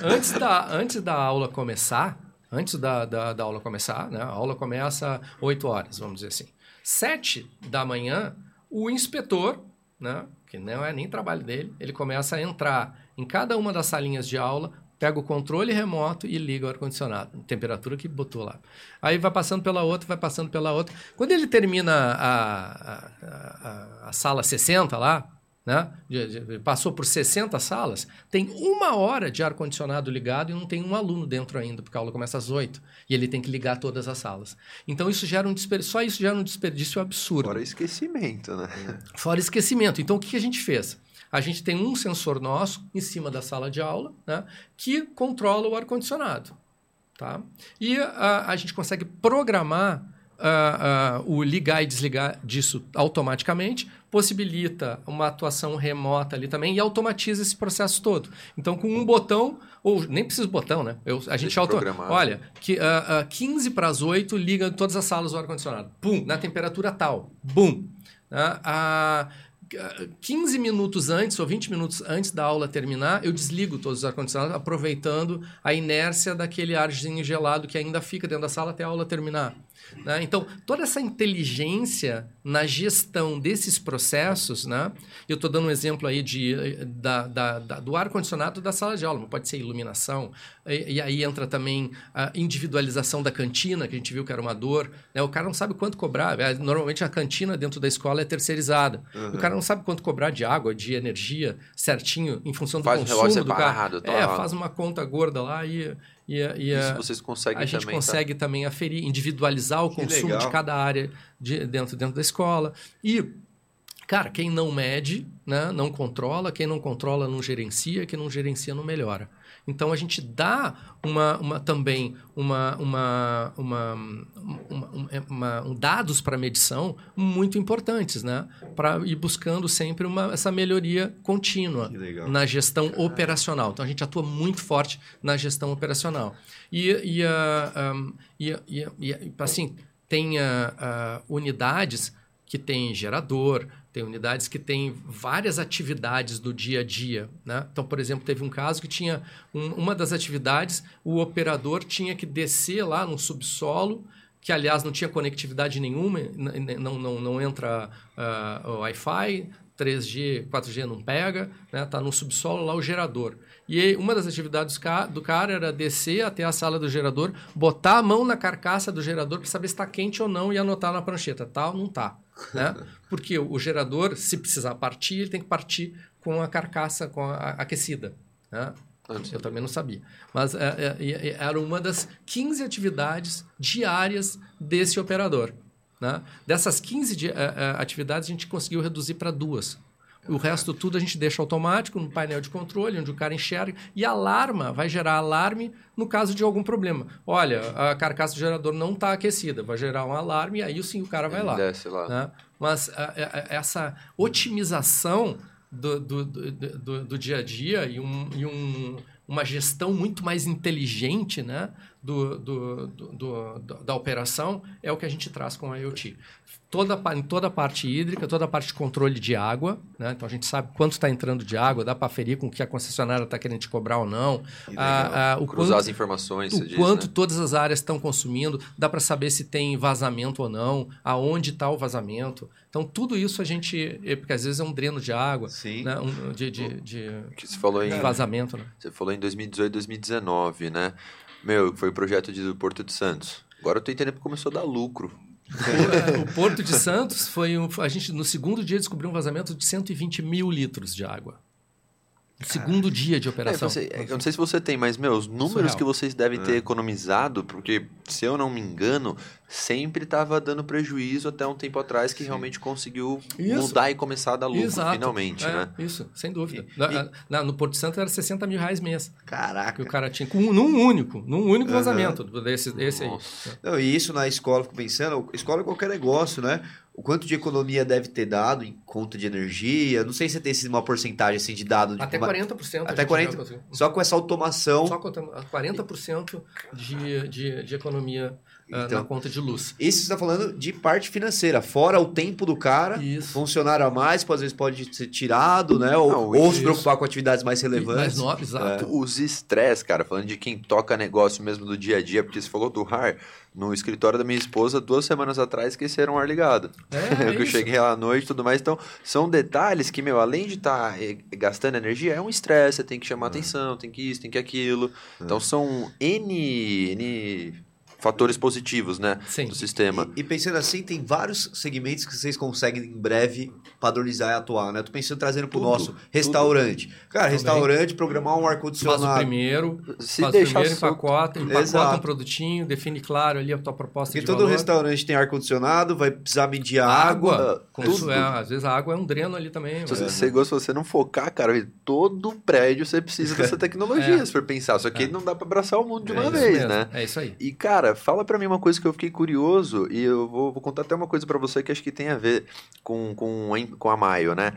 *laughs* antes, da, antes da aula começar, antes da, da, da aula começar, né? A aula começa 8 horas, vamos dizer assim. 7 da manhã, o inspetor, né? Que não é nem trabalho dele, ele começa a entrar em cada uma das salinhas de aula, pega o controle remoto e liga o ar-condicionado, temperatura que botou lá. Aí vai passando pela outra, vai passando pela outra. Quando ele termina a, a, a, a sala 60 lá, né? passou por 60 salas, tem uma hora de ar-condicionado ligado e não tem um aluno dentro ainda, porque a aula começa às 8 e ele tem que ligar todas as salas. Então isso gera um desperdício, só isso gera um desperdício absurdo. Fora esquecimento, né? Fora esquecimento. Então o que a gente fez? A gente tem um sensor nosso em cima da sala de aula né, que controla o ar-condicionado. Tá? E a, a gente consegue programar Uh, uh, o ligar e desligar disso automaticamente, possibilita uma atuação remota ali também e automatiza esse processo todo. Então, com um botão, ou nem precisa botão, né? Eu, a gente automatiza. Olha, que, uh, 15 para as 8 liga todas as salas do ar-condicionado. Pum, na temperatura tal. Bum. Uh, 15 minutos antes ou 20 minutos antes da aula terminar, eu desligo todos os ar-condicionados, aproveitando a inércia daquele arzinho gelado que ainda fica dentro da sala até a aula terminar. Né? Então, toda essa inteligência na gestão desses processos, né? eu estou dando um exemplo aí de, da, da, da do ar-condicionado da sala de aula, mas pode ser iluminação, e, e, aí entra também a individualização da cantina, que a gente viu que era uma dor. Né? O cara não sabe quanto cobrar. É, normalmente a cantina dentro da escola é terceirizada. Uhum. O cara não sabe quanto cobrar de água, de energia, certinho, em função do faz consumo um do carro. É, faz uma conta gorda lá e, e, e Isso vocês conseguem a gente também, tá? consegue tá? também aferir, individualizar o que consumo legal. de cada área de, dentro, dentro da escola. E Cara, quem não mede, né, não controla, quem não controla não gerencia, quem não gerencia não melhora. Então a gente dá uma, uma também uma, uma, uma, uma um dados para medição muito importantes, né? Para ir buscando sempre uma, essa melhoria contínua na gestão Caramba. operacional. Então a gente atua muito forte na gestão operacional. E, e, uh, um, e, e, e assim, tem uh, uh, unidades que têm gerador, tem unidades que têm várias atividades do dia a dia. Né? Então, por exemplo, teve um caso que tinha um, uma das atividades, o operador tinha que descer lá no subsolo, que aliás não tinha conectividade nenhuma, não, não, não entra uh, Wi-Fi, 3G, 4G não pega, né? Tá no subsolo lá o gerador. E uma das atividades do cara era descer até a sala do gerador, botar a mão na carcaça do gerador para saber se está quente ou não e anotar na prancheta, tá ou não tá. Né? *laughs* Porque o gerador, se precisar partir, ele tem que partir com a carcaça com a, aquecida. Né? Eu também não sabia. Mas é, é, é, era uma das 15 atividades diárias desse operador. Né? Dessas 15 de, é, é, atividades, a gente conseguiu reduzir para duas. O resto tudo a gente deixa automático no painel de controle, onde o cara enxerga e alarma, vai gerar alarme no caso de algum problema. Olha, a carcaça do gerador não está aquecida, vai gerar um alarme e aí sim o cara vai Ele lá. Desce lá. Né? Mas a, a, essa otimização do, do, do, do, do dia a dia e, um, e um, uma gestão muito mais inteligente né, do, do, do, da operação é o que a gente traz com a IoT toda, em toda a parte hídrica, toda a parte de controle de água. Né? Então a gente sabe quanto está entrando de água, dá para aferir com o que a concessionária está querendo te cobrar ou não. Ah, ah, o Cruzar quanto, as informações. O diz, quanto né? todas as áreas estão consumindo, dá para saber se tem vazamento ou não, aonde está o vazamento. Então tudo isso a gente. Porque às vezes é um dreno de água, Sim. Né? Um, de, de, de, que você falou em, vazamento. Né? Você falou em 2018, 2019, né? Meu, foi o projeto de, do Porto de Santos. Agora eu tô entendendo que começou a dar lucro. o Porto de Santos foi um, a gente no segundo dia descobriu um vazamento de 120 mil litros de água. Segundo dia de operação. É, você, eu não sei se você tem, mas, meu, os números Surreal. que vocês devem ter é. economizado, porque, se eu não me engano, sempre estava dando prejuízo até um tempo atrás que Sim. realmente conseguiu isso. mudar e começar a dar lucro, Exato. finalmente, é, né? Isso, sem dúvida. E, na, na, no Porto Santo era 60 mil reais mês. Caraca. Que o cara tinha, com, num único, num único uhum. vazamento desse, desse aí. Não, e isso na escola, fico pensando, escola é qualquer negócio, né? O quanto de economia deve ter dado em conta de energia? Não sei se tem uma porcentagem assim de dado. Até uma... 40%. Até 40%. Assim. Só com essa automação. Só com 40% de, de, de economia então, na conta de luz. Isso você está falando de parte financeira, fora o tempo do cara, isso. funcionário a mais, às vezes pode ser tirado, né? Ou, Não, ou se preocupar com atividades mais relevantes. Mais nobres, exato. É. Os estresse, cara, falando de quem toca negócio mesmo do dia a dia, porque você falou do RAR, no escritório da minha esposa, duas semanas atrás, esqueceram o ar ligado. É, *laughs* é eu cheguei lá à noite e tudo mais. Então, são detalhes que, meu, além de estar tá gastando energia, é um estresse, você tem que chamar é. atenção, tem que isso, tem que aquilo. É. Então, são N, N fatores positivos, né? Sim. Do sistema. E, e, pensando assim, tem vários segmentos que vocês conseguem em breve padronizar e atuar, né? Eu tô pensando trazendo pro tudo, nosso restaurante. Tudo. Cara, Também. restaurante, programar um ar-condicionado. Faz o primeiro, Se faz deixar o primeiro, empacota, empacota Exato. um produtinho, define claro ali a tua proposta Porque de todo valor. restaurante tem ar-condicionado, vai precisar medir a água. água tudo. Isso é, às vezes a água é um dreno ali também. Se você, gosta, se você não focar, cara, todo prédio você precisa dessa *laughs* tecnologia, é. se for pensar. Só que é. não dá para abraçar o mundo de uma é vez, mesmo. né? É isso aí. E, cara, fala para mim uma coisa que eu fiquei curioso e eu vou, vou contar até uma coisa para você que acho que tem a ver com, com, com a Maio, né?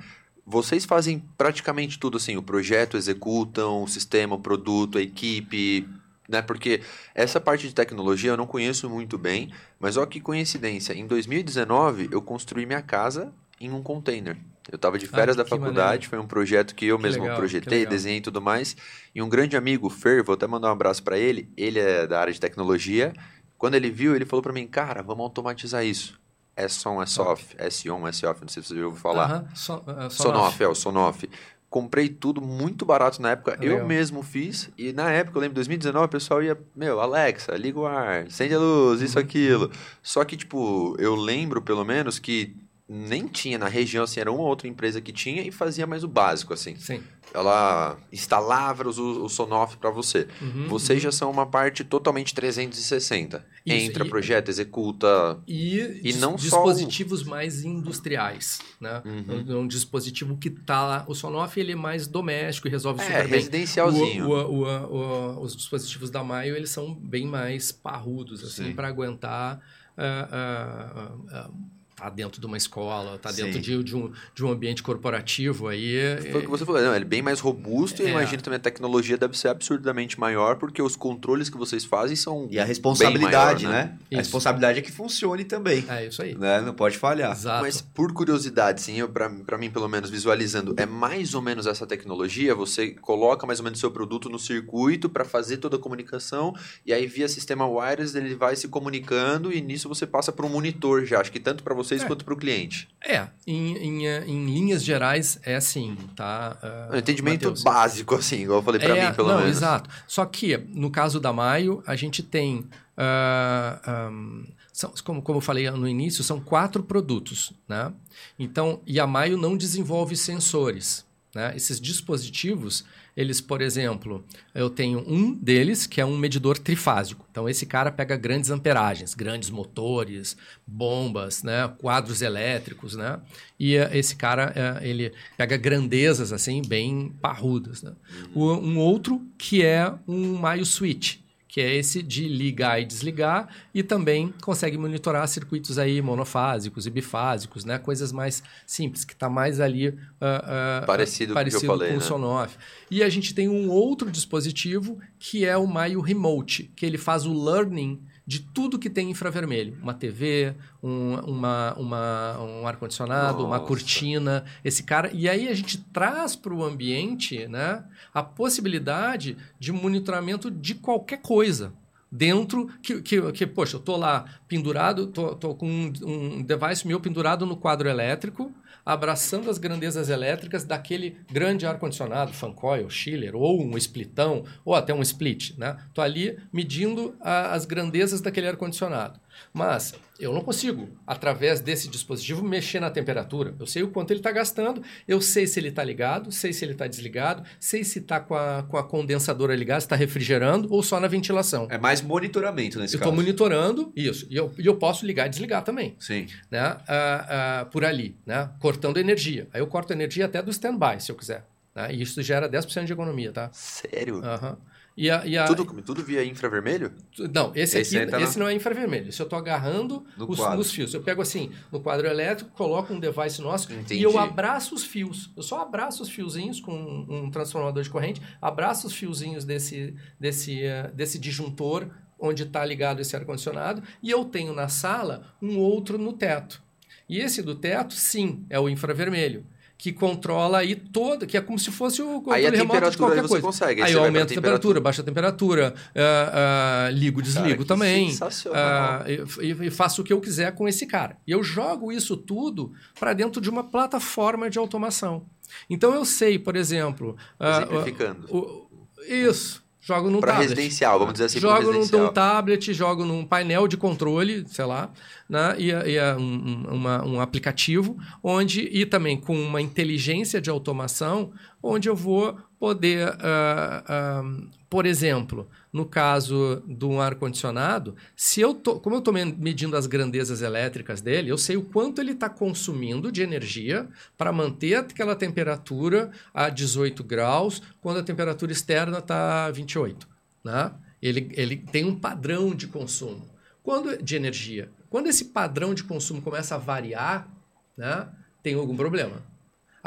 Vocês fazem praticamente tudo assim, o projeto executam, o sistema, o produto, a equipe, né? Porque essa parte de tecnologia eu não conheço muito bem, mas olha que coincidência, em 2019 eu construí minha casa em um container. Eu estava de ah, férias ah, da faculdade, maneiro. foi um projeto que eu que mesmo legal, projetei, desenhei e tudo mais. E um grande amigo, Fer, vou até mandar um abraço para ele, ele é da área de tecnologia. Quando ele viu, ele falou para mim, cara, vamos automatizar isso. É som, é soft, é on, é off, não sei se você já ouviu falar. Uh -huh. so, uh, sonoff, é o Sonoff. Comprei tudo muito barato na época, Legal. eu mesmo fiz. E na época, eu lembro, 2019, o pessoal ia, meu, Alexa, liga o ar, acende a luz, isso, uhum. aquilo. Só que, tipo, eu lembro, pelo menos, que nem tinha na região, assim, era uma outra empresa que tinha e fazia mais o básico, assim. Sim. Ela instalava o, o Sonoff para você. Uhum, Vocês uhum. já são uma parte totalmente 360. Isso, Entra, e, projeta, executa. E, e não dispositivos só... mais industriais, né? Uhum. Um, um, dispositivo que tá lá. O Sonoff ele é mais doméstico e resolve é, super bem. residencialzinho. O, o, os dispositivos da Maio eles são bem mais parrudos, assim, para aguentar. Uh, uh, uh, tá dentro de uma escola, tá dentro de, de, um, de um ambiente corporativo aí. Foi o que você falou, não, ele é bem mais robusto é. e imagino também a tecnologia deve ser absurdamente maior porque os controles que vocês fazem são E a responsabilidade, maior, né? né? A responsabilidade é que funcione também. É isso aí. Né? Não pode falhar. Exato. Mas por curiosidade, sim, para mim pelo menos visualizando, é mais ou menos essa tecnologia, você coloca mais ou menos seu produto no circuito para fazer toda a comunicação e aí via sistema wireless ele vai se comunicando e nisso você passa para um monitor já, acho que tanto para você vocês é. quanto para o cliente. É, em, em, em, linhas gerais é assim, tá? Uh, um entendimento Mateus. básico, assim, igual eu falei para é, mim, pelo não, menos. Exato. Só que, no caso da Maio, a gente tem. Uh, um, são, como, como eu falei no início, são quatro produtos, né? Então, e a Maio não desenvolve sensores. Né? Esses dispositivos, eles, por exemplo, eu tenho um deles que é um medidor trifásico. Então, esse cara pega grandes amperagens, grandes motores, bombas, né? quadros elétricos, né? E uh, esse cara, uh, ele pega grandezas, assim, bem parrudas. Né? Uhum. um outro que é um Maio Switch, que é esse de ligar e desligar, e também consegue monitorar circuitos aí monofásicos e bifásicos, né? Coisas mais simples, que está mais ali uh, uh, parecido, parecido com, falei, com né? o Sonoff. E a gente tem um outro dispositivo que é o Maio Remote, que ele faz o learning de tudo que tem infravermelho. Uma TV, um, uma, uma, um ar-condicionado, uma cortina, esse cara. E aí a gente traz para o ambiente né, a possibilidade de monitoramento de qualquer coisa dentro que, que, que poxa, eu tô lá pendurado, tô, tô com um, um device meu pendurado no quadro elétrico, abraçando as grandezas elétricas daquele grande ar-condicionado, fancoil, chiller, ou um splitão, ou até um split. Né? Estou ali medindo a, as grandezas daquele ar-condicionado. Mas eu não consigo, através desse dispositivo, mexer na temperatura. Eu sei o quanto ele está gastando, eu sei se ele está ligado, sei se ele está desligado, sei se está com a, com a condensadora ligada, se está refrigerando ou só na ventilação. É mais monitoramento nesse eu caso. Eu estou monitorando isso. E eu, e eu posso ligar e desligar também. Sim. Né? Uh, uh, por ali, né? cortando energia. Aí eu corto energia até do standby, se eu quiser. Né? E isso gera 10% de economia, tá? Sério? Aham. Uhum. E a, e a... Tudo, tudo via infravermelho? Não, esse, esse aqui esse não é infravermelho. Se eu estou agarrando os, nos fios. Eu pego assim, no quadro elétrico, coloco um device nosso Entendi. e eu abraço os fios. Eu só abraço os fiozinhos com um transformador de corrente, abraço os fiozinhos desse, desse, uh, desse disjuntor onde está ligado esse ar-condicionado e eu tenho na sala um outro no teto. E esse do teto, sim, é o infravermelho que controla aí toda, que é como se fosse o controle aí a remoto de qualquer coisa. Consegue, aí, aí eu aumento a temperatura, temperatura, baixa a temperatura, uh, uh, ligo, desligo cara, também. Uh, e, e, faço o que eu quiser com esse cara. E eu jogo isso tudo para dentro de uma plataforma de automação. Então eu sei, por exemplo. Exemplificando. isso. Jogo num pra tablet. residencial, vamos dizer assim, Jogo num, tablet, jogo num painel de controle, sei lá, né? e, e é um, um- uma- um aplicativo onde e também com uma inteligência de automação, onde eu vou poder, ah, ah, por exemplo, no caso de um ar condicionado, se eu tô, como eu estou medindo as grandezas elétricas dele, eu sei o quanto ele está consumindo de energia para manter aquela temperatura a 18 graus, quando a temperatura externa está 28 né? Ele, ele tem um padrão de consumo quando de energia. Quando esse padrão de consumo começa a variar, né, tem algum problema.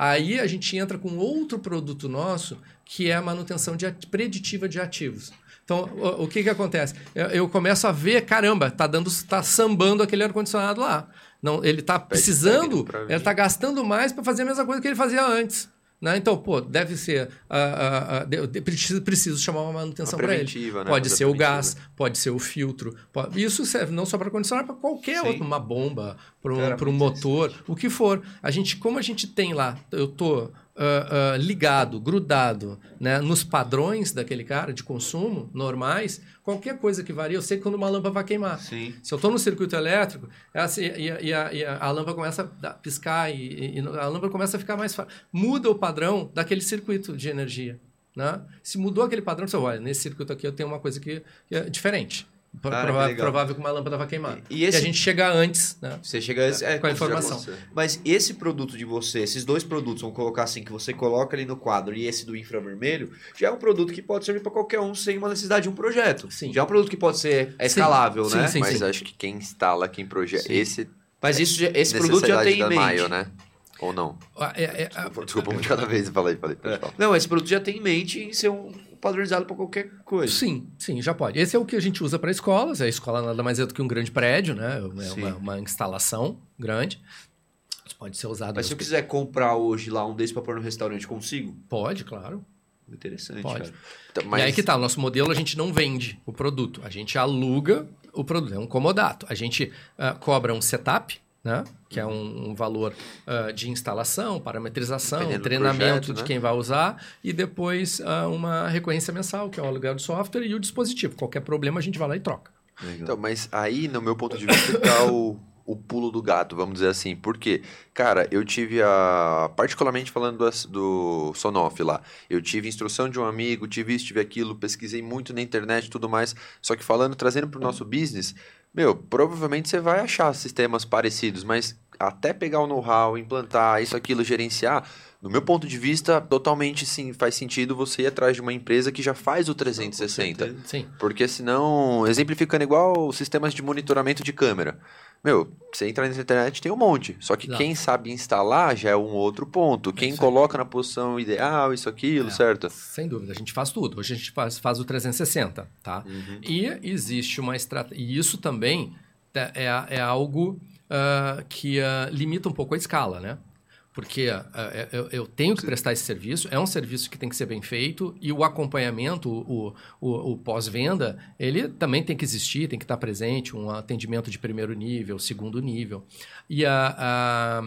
Aí a gente entra com outro produto nosso, que é a manutenção de preditiva de ativos. Então, o, o que, que acontece? Eu, eu começo a ver, caramba, tá dando, tá sambando aquele ar-condicionado lá. Não, ele está precisando, ele está gastando mais para fazer a mesma coisa que ele fazia antes. Né? Então, pô, deve ser. ah, de- de- preciso, preciso chamar uma manutenção para ele. preventiva, né? Pode ser o gás, pode ser o filtro. pode- Isso serve não só para condicionar, para qualquer Sim. outro, uma bomba, para um, pra um motor, o que for. A gente, como a gente tem lá, eu tô ah, ligado, grudado, né, nos padrões daquele cara de consumo normais, qualquer coisa que varia, eu sei quando uma lâmpada vai queimar. Sim. Se eu estou no circuito elétrico, é assim, e, a- e a, e a- lâmpada começa a piscar e, e a lâmpada começa a ficar mais. Muda o padrão daquele circuito de energia. Né? Se mudou aquele padrão, você olha, nesse circuito aqui eu tenho uma coisa que é diferente. Pro- Cara, que prova- provável que uma lâmpada vai queimar. E- E, esse- a gente chega antes, né? Você chega é, Com a informação. Mas esse produto de você, esses dois produtos, vamos colocar assim, que você coloca ali no quadro e esse do infravermelho, já é um produto que pode servir para qualquer um sem uma necessidade de um projeto. Sim. Já é um produto que pode ser é escalável, Sim, né? sim, Mas sim. acho que quem instala, quem projeta, esse Mas isso, esse produto já tem em mente. Maio, né? Ou não? Ah, é- é- ah, Desculpa, um de cada vez. Falei, falei. Não, esse produto já tem em mente em ser um padronizado para qualquer coisa. Sim, sim, já pode. Esse é o que a gente usa para escolas. A escola nada mais é do que um grande prédio, né? É uma, uma instalação grande. Isso pode ser usado. Mas se eu quiser comprar hoje lá um desse para pôr no restaurante, consigo? Pode, claro. Interessante, Pode. Então, E aí que tá, o nosso modelo a gente não vende o produto, a gente aluga o produto, é um comodato. A gente ah, cobra um setup, né? Que é um, um valor ah, de instalação, parametrização, Dependendo do treinamento projeto, de né? quem vai usar e depois ah, uma recorrência mensal, que é o aluguel do software e o dispositivo. Qualquer problema a gente vai lá e troca. Então, mas aí, no meu ponto de vista, tá o, o pulo do gato, vamos dizer assim. Por quê? Cara, eu tive a. Particularmente falando do, do Sonoff lá. Eu tive instrução de um amigo, tive isso, tive aquilo, pesquisei muito na internet tudo mais. Só que falando, trazendo para o nosso business, meu, provavelmente você vai achar sistemas parecidos, mas até pegar o know-how, implantar isso, aquilo, gerenciar. No meu ponto de vista, totalmente sim, faz sentido você ir atrás de uma empresa que já faz o 360. Sim. Porque senão, exemplificando igual sistemas de monitoramento de câmera. Meu, você entra na internet tem um monte. Só que Exato. quem sabe instalar já é um outro ponto. Quem isso coloca na posição ideal, isso, aquilo, É. certo? Sem dúvida, a gente faz tudo. Hoje a gente faz, faz o 360, tá? Uhum. E existe uma estratégia. E isso também é, é- algo ah, que ah, limita um pouco a escala, né? Porque ah, é- eu, tenho que prestar esse serviço, é um serviço que tem que ser bem feito, e o acompanhamento, o, o, o pós-venda, ele também tem que existir, tem que estar presente, um atendimento de primeiro nível, segundo nível. E a. a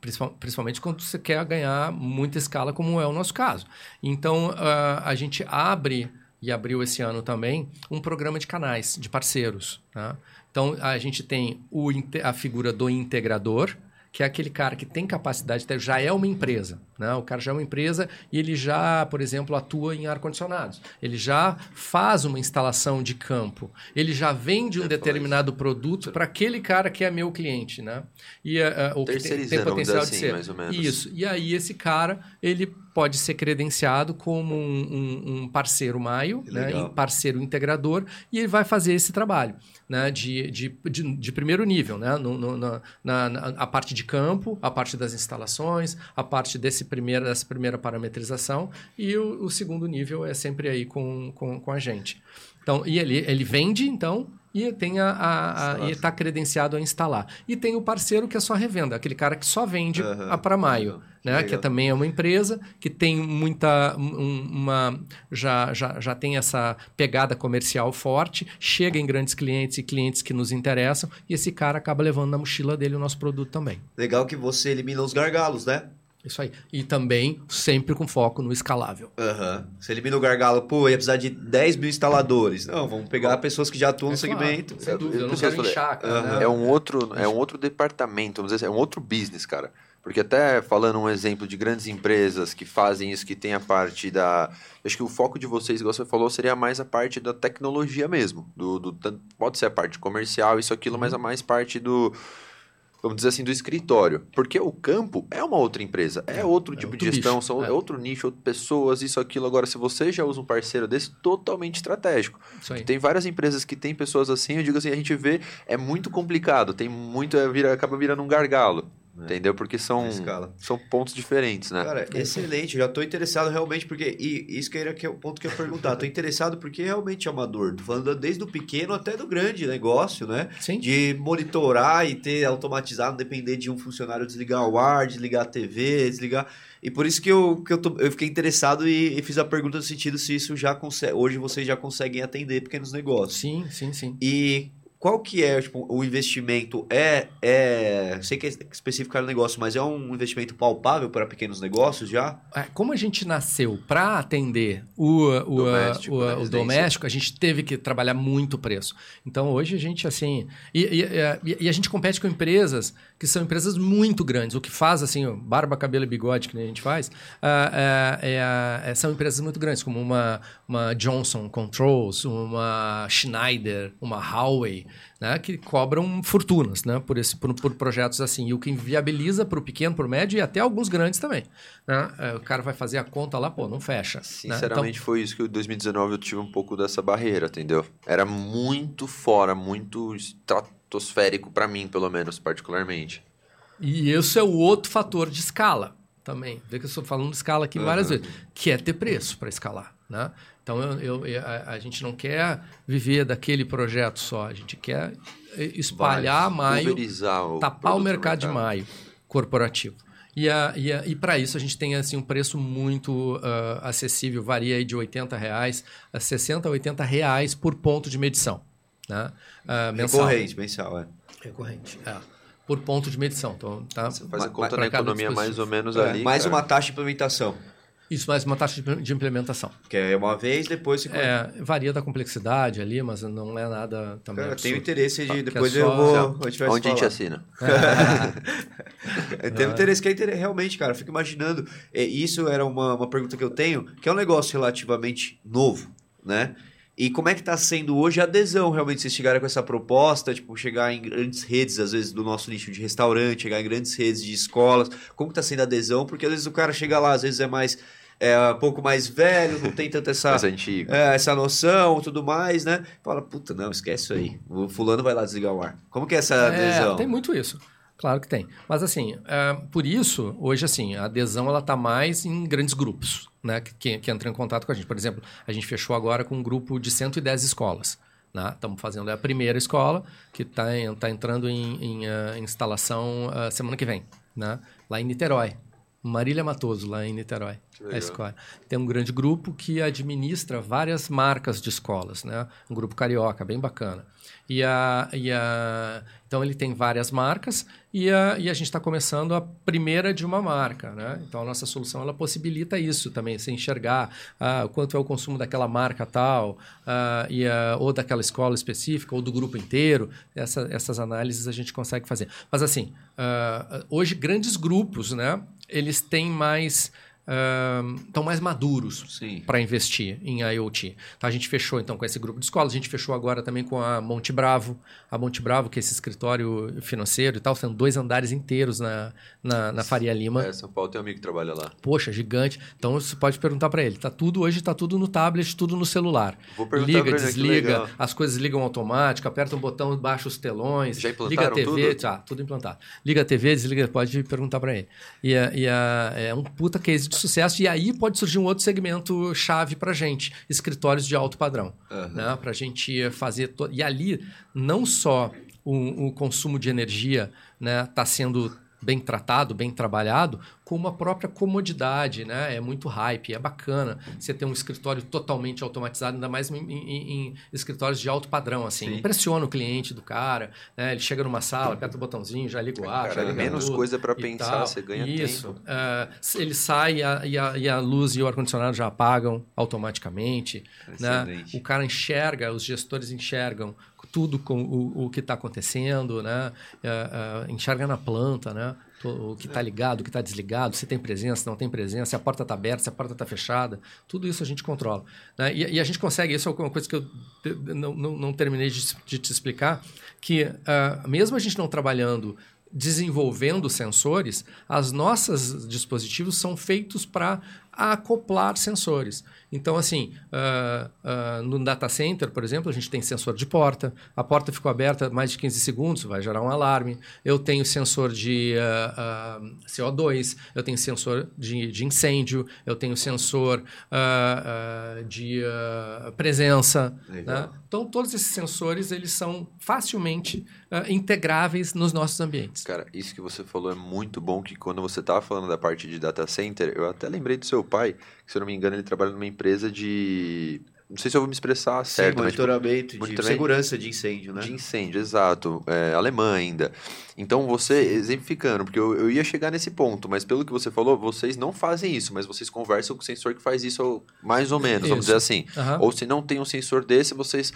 principal- Principalmente quando você quer ganhar muita escala, como é o nosso caso. Então, ah, a gente abre, e abriu esse ano também, um programa de canais, de parceiros. né? Então, a gente tem o a figura do integrador, que é aquele cara que tem capacidade, já é uma empresa. Né? O cara já é uma empresa e ele já, por exemplo, atua em ar-condicionados. Ele já faz uma instalação de campo. Ele já vende um determinado produto para aquele cara que é meu cliente. Né? E, ou que tem, potencial de assim, ser. mais ou menos. Isso. E aí esse cara, ele pode ser credenciado como um, um- um parceiro maio, né, e parceiro integrador, e ele vai fazer esse trabalho né, de, de, de, de primeiro nível, né, no, no- na, na- na- a parte de campo, a parte das instalações, a parte desse primeiro, dessa primeira parametrização, e o, o segundo nível é sempre aí com, com, com a gente. Então, e ele, ele vende, então, e tem a, a, a- e está credenciado a instalar. E tem o parceiro que é só revenda, aquele cara que só vende Aham. a para maio, né? legal. Que também é uma empresa que tem muita um- uma já, já, já tem essa pegada comercial forte, chega em grandes clientes e clientes que nos interessam, e esse cara acaba levando na mochila dele o nosso produto também. Legal que você elimina os gargalos, né? Isso aí. E também sempre com foco no escalável. Uhum. Você elimina o gargalo, pô, ia precisar de 10 mil instaladores. Não, vamos pegar pessoas que já atuam é no segmento. Claro, sem dúvida, eu, não quero inchar, uhum. né? É um outro, é um outro departamento, vamos dizer assim, é um outro business, cara. Porque até falando um exemplo de grandes empresas que fazem isso, que tem a parte da... Acho que o foco de vocês, igual você falou, seria mais a parte da tecnologia mesmo. Do, do pode ser a parte comercial, isso, aquilo, mas a mais parte do vamos dizer assim, do escritório. Porque o campo é uma outra empresa, é, é outro é tipo outro de gestão, nicho, são, é. outro nicho, outras pessoas, isso, aquilo. Agora, se você já usa um parceiro desse, totalmente estratégico. Tem várias empresas que tem pessoas assim, eu digo assim, a gente vê, é muito complicado, tem muito, é, vira, acaba virando um gargalo. É. Entendeu? Porque são, são pontos diferentes, né? Cara, excelente. Já estou interessado realmente porque. E isso que era que é o ponto que eu ia perguntar. Estou interessado porque realmente é amador. Tô falando desde o pequeno até do grande negócio, né? Sim. De monitorar e ter automatizado, depender de um funcionário desligar o ar, desligar a TV, desligar. E por isso que eu, que eu, tô, eu fiquei interessado e, e, fiz a pergunta no sentido se isso já consegue. Hoje vocês já conseguem atender pequenos negócios. Sim, sim, sim. E qual que é tipo, o investimento? É, é, sei que é específico no negócio, mas é um investimento palpável para pequenos negócios já? É, como a gente nasceu para atender o, o, doméstico, o, o, doméstico, a gente teve que trabalhar muito preço. Então hoje a gente assim e, e, e, e, a gente compete com empresas que são empresas muito grandes. O que faz assim barba, cabelo e bigode que a gente faz uh, é, são empresas muito grandes, como uma, uma Johnson Controls, uma Schneider, uma Huawei né, que cobram fortunas né, por, esse, por, por projetos assim. E o que viabiliza para o pequeno, para o médio e até alguns grandes também. Né? É, o cara vai fazer a conta lá, pô, não fecha. Né? Sinceramente, então... foi isso que em 2019 eu tive um pouco dessa barreira, entendeu? Era muito fora, muito estratosférico para mim, pelo menos, particularmente. E esse é o outro fator de escala também. Vê que eu estou falando de escala aqui uhum. várias vezes, que é ter preço para escalar. Né? Então, eu, eu, a, a, gente não quer viver daquele projeto só, a gente quer espalhar Vai, maio, o tapar o mercado, de maio corporativo. E, a, e, a, e para isso a gente tem assim, um preço muito uh, acessível, varia aí de 80 reais a 60 a 80 reais por ponto de medição. Né? Uh, mensal. Recorrente, mensal, é. Recorrente, é. Por ponto de medição. Então, tá? Você faz a conta na economia mais ou menos é, ali. Mais cara. uma taxa de implementação. Isso, mais uma taxa de implementação. Que é uma vez, depois se... É, varia da complexidade ali, mas não é nada também Cara, tenho interesse de... depois é eu vou... A gente Onde a gente assina? *laughs* eu tenho interesse, que é realmente, cara, eu fico imaginando... É, isso era uma, uma pergunta que eu tenho, que é um negócio relativamente novo, né? E como é que está sendo hoje a adesão, realmente, vocês chegarem com essa proposta, tipo, chegar em grandes redes, às vezes, do nosso nicho de restaurante, chegar em grandes redes de escolas, como está sendo a adesão? Porque às vezes o cara chega lá, às vezes é mais é um pouco mais velho, não tem tanta essa, *laughs* é, essa noção e tudo mais, né? Fala, puta, não, esquece isso aí. O fulano vai lá desligar o ar. Como que é essa adesão? É, tem muito isso. Claro que tem. Mas assim, é, por isso, hoje assim, a adesão ela está mais em grandes grupos, né? Que, que entram em contato com a gente. Por exemplo, a gente fechou agora com um grupo de 110 escolas. Estamos né? fazendo a primeira escola, que está tá entrando em, em uh, instalação uh, semana que vem, né? lá em Niterói. Marília Matoso, lá em Niterói, a escola. Tem um grande grupo que administra várias marcas de escolas, né? Um grupo carioca, bem bacana. E a, e a, então ele tem várias marcas e a, e a gente está começando a primeira de uma marca. Né? Então a nossa solução ela possibilita isso também, se enxergar ah, quanto é o consumo daquela marca tal, ah, e a, ou daquela escola específica, ou do grupo inteiro. Essa, essas análises a gente consegue fazer. Mas assim, ah, hoje grandes grupos, né, eles têm mais estão uh, mais maduros para investir em IoT. Então, a gente fechou então com esse grupo de escolas, a gente fechou agora também com a Monte Bravo, a Monte Bravo, que é esse escritório financeiro e tal, são dois andares inteiros na, na, na Faria Lima. É, São Paulo tem um amigo que trabalha lá. Poxa, gigante. Então você pode perguntar para ele, tá tudo hoje está tudo no tablet, tudo no celular. Vou perguntar Liga, ele, desliga, as coisas ligam automático, aperta um botão, baixa os telões, Já liga a TV, tudo? tá, tudo implantado. Liga a TV, desliga, pode perguntar para ele. E, a, e a, é um puta case de sucesso e aí pode surgir um outro segmento chave para gente, escritórios de alto padrão, uhum. né? Para a gente fazer to... e ali não só o, o, consumo de energia, né, está sendo bem tratado, bem trabalhado, como a própria comodidade, né? É muito hype, é bacana você ter um escritório totalmente automatizado, ainda mais em, em, em escritórios de alto padrão, assim. Sim. Impressiona o cliente do cara, né? Ele chega numa sala, aperta o botãozinho, já liga o ar, cara, já liga menos tudo, coisa para pensar, tal. você ganha Isso. tempo. Isso. Uh, ele sai e a, e, a, e a, luz e o ar-condicionado já apagam automaticamente. Né? O cara enxerga, os gestores enxergam tudo com o, o que está acontecendo, né? Uh, uh, enxerga na planta, né? o que está ligado, o que está desligado, se tem presença, se não tem presença, se a porta está aberta, se a porta está fechada, tudo isso a gente controla. Né? E, e, a gente consegue, isso é uma coisa que eu não, não, não terminei de, de, te explicar, que uh, mesmo a gente não trabalhando desenvolvendo sensores, as nossas dispositivos são feitos para acoplar sensores. Então, assim, uh, uh, no data center, por exemplo, a gente tem sensor de porta. A porta ficou aberta mais de 15 segundos, vai gerar um alarme. Eu tenho sensor de uh, CO2, eu tenho sensor de, de, incêndio, eu tenho sensor de presença. Né? Então, todos esses sensores eles são facilmente integráveis nos nossos ambientes. Cara, isso que você falou é muito bom, que quando você estava falando da parte de data center, eu até lembrei do seu pai, que se eu não me engano ele trabalha numa empresa de não sei se eu vou me expressar Sim, certo. Monitoramento, mas, tipo, de segurança de incêndio, né? De incêndio, exato. É, alemã ainda. Então, você, exemplificando, porque eu, eu, ia chegar nesse ponto, mas pelo que você falou, vocês não fazem isso, mas vocês conversam com o sensor que faz isso mais ou menos, isso. vamos dizer assim. Uhum. Ou se não tem um sensor desse, vocês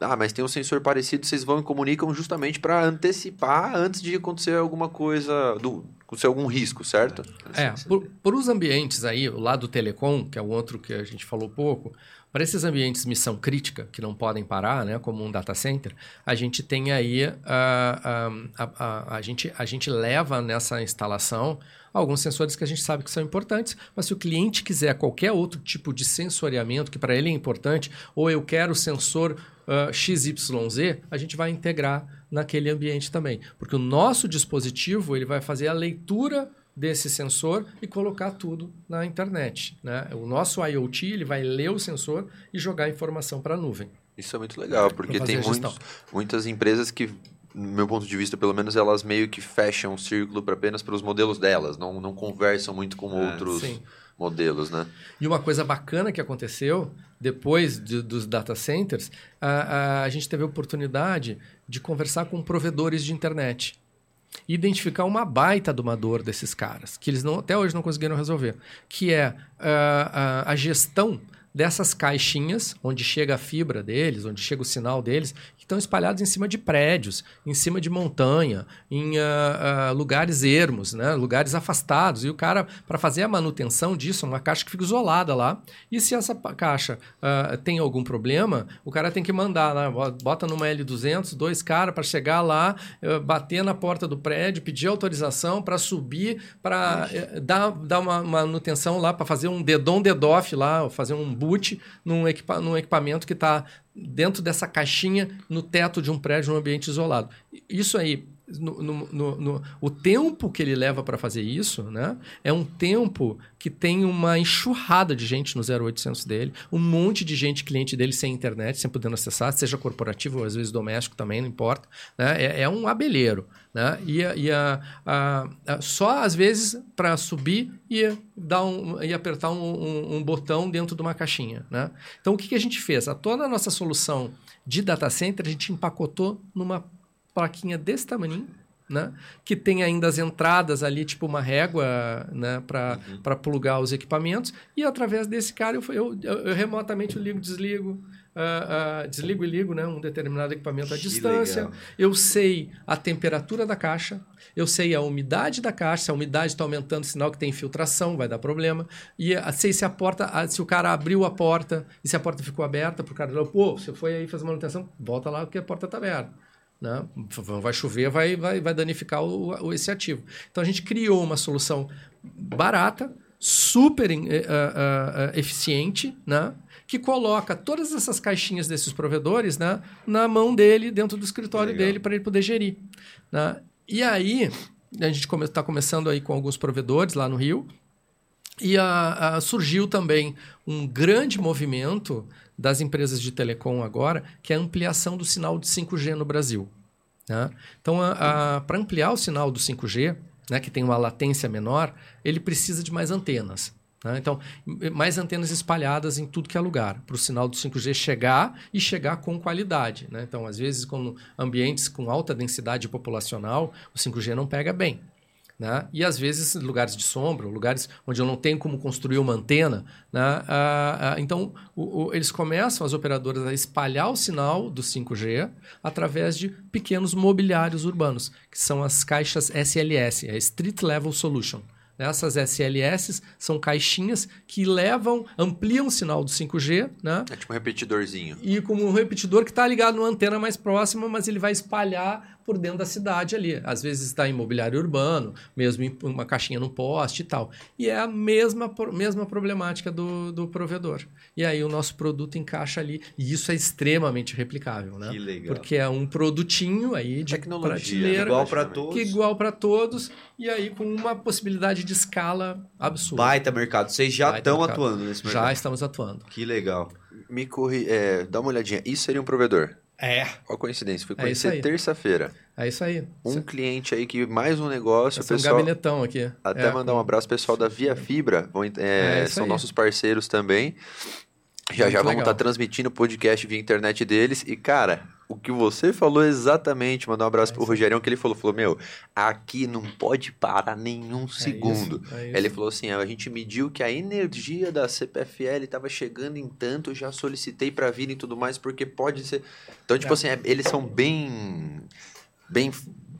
ah, mas tem um sensor parecido, vocês vão e comunicam justamente para antecipar antes de acontecer alguma coisa, do, acontecer algum risco, certo? É, por, por os ambientes aí, o lado telecom, que é o outro que a gente falou pouco, para esses ambientes missão crítica, que não podem parar, né, como um data center, a gente tem aí, a, a, a, a, gente, a gente leva nessa instalação alguns sensores que a gente sabe que são importantes, mas se o cliente quiser qualquer outro tipo de sensoriamento que para ele é importante, ou eu quero sensor uh, XYZ, a gente vai integrar naquele ambiente também. Porque o nosso dispositivo ele vai fazer a leitura desse sensor e colocar tudo na internet. Né? O nosso IoT ele vai ler o sensor e jogar a informação para a nuvem. Isso é muito legal, porque tem muitos, muitas empresas que, no meu ponto de vista, pelo menos, elas meio que fecham o círculo para apenas para os modelos delas, não, não conversam muito com é, outros sim. Modelos, né? E uma coisa bacana que aconteceu depois de, dos data centers, a, a, a gente teve a oportunidade de conversar com provedores de internet e identificar uma baita de uma dor desses caras, que eles não, até hoje não conseguiram resolver, que é uh, a gestão dessas caixinhas, onde chega a fibra deles, onde chega o sinal deles, estão espalhados em cima de prédios, em cima de montanha, em uh, uh, lugares ermos, né? lugares afastados. E o cara, para fazer a manutenção disso, uma caixa que fica isolada lá. E se essa caixa uh, tem algum problema, o cara tem que mandar, né? bota numa L200, dois caras para chegar lá, bater na porta do prédio, pedir autorização para subir, para dar, dar uma manutenção lá, para fazer um dedon dedoff lá, fazer um boot num, equipa num equipamento que está dentro dessa caixinha no teto de um prédio, num ambiente isolado. Isso aí no, no, no, o tempo que ele leva para fazer isso né, é um tempo que tem uma enxurrada de gente no 0800 dele, um monte de gente cliente dele sem internet, sem podendo acessar, seja corporativo ou às vezes doméstico também, não importa. Né, é, é um abelheiro. Né, e, e a, a, a, só às vezes para subir e, dar um, e apertar um, um, um, botão dentro de uma caixinha. Né? Então o que, que a gente fez? A toda a nossa solução de data center a gente empacotou numa plaquinha desse tamanho, né? Que tem ainda as entradas ali, tipo uma régua, né? Para uhum. plugar os equipamentos. E através desse cara, eu, eu, eu, remotamente eu ligo, desligo. Uh, uh, desligo e ligo né, um determinado equipamento à que distância. Legal. Eu sei a temperatura da caixa, eu sei a umidade da caixa, se a umidade está aumentando, sinal que tem infiltração, vai dar problema. E uh, sei se a porta, se o cara abriu a porta e se a porta ficou aberta, para o cara pô, você foi aí fazer manutenção, volta lá porque a porta está aberta. Né? Vai chover, vai, vai, vai danificar o, o, esse ativo. Então a gente criou uma solução barata, super uh, uh, eficiente, né? Que coloca todas essas caixinhas desses provedores né? na mão dele, dentro do escritório Legal. dele, para ele poder gerir. Né? E aí, a gente está come, tá começando aí com alguns provedores lá no Rio, e a, a, surgiu também um grande movimento das empresas de telecom agora, que é a ampliação do sinal de 5G no Brasil. Né? Então, para ampliar o sinal do 5G, né, que tem uma latência menor, ele precisa de mais antenas. Né? Então, mais antenas espalhadas em tudo que é lugar, para o sinal do 5G chegar e chegar com qualidade. Né? Então, às vezes, com ambientes com alta densidade populacional, o 5G não pega bem. Né? E às vezes lugares de sombra, lugares onde eu não tenho como construir uma antena. Né? Ah, ah, então o, o, eles começam, as operadoras, a espalhar o sinal do 5G através de pequenos mobiliários urbanos, que são as caixas SLS, a Street Level Solution. Essas SLS são caixinhas que levam, ampliam o sinal do 5G, né? É tipo um repetidorzinho. E como um repetidor que está ligado numa antena mais próxima, mas ele vai espalhar por dentro da cidade ali. Às vezes está em imobiliário urbano, mesmo em uma caixinha no poste e tal. E é a mesma, mesma problemática do, do provedor. E aí o nosso produto encaixa ali. E isso é extremamente replicável, né? Que legal. Porque é um produtinho aí de Tecnologia, prateleira. Igual para todos. Que é igual para todos. E aí com uma possibilidade de escala absurda. Baita mercado. Vocês já estão atuando nesse mercado? Já estamos atuando. Que legal. Me corri... É, dá uma olhadinha. Isso seria um provedor? É. A coincidência, fui É conhecer aí. terça-feira. É isso aí. Um Cê- cliente aí que mais um negócio, esse é um pessoal. gabinetão aqui. Até É, mandar um abraço pro pessoal da Via Fibra, vão, é, É, são aí. nossos parceiros também. Já Muito já vamos estar transmitindo o podcast via internet deles. E, cara, o que você falou exatamente, mandar um abraço É pro. Rogerião, que ele falou, falou, meu, aqui não pode parar nenhum segundo. isso, é isso. Ele falou assim, a gente mediu que a energia da CPFL estava chegando em tanto, já solicitei para vir e tudo mais, porque pode ser... Então, tipo É. assim, é- eles são bem... Bem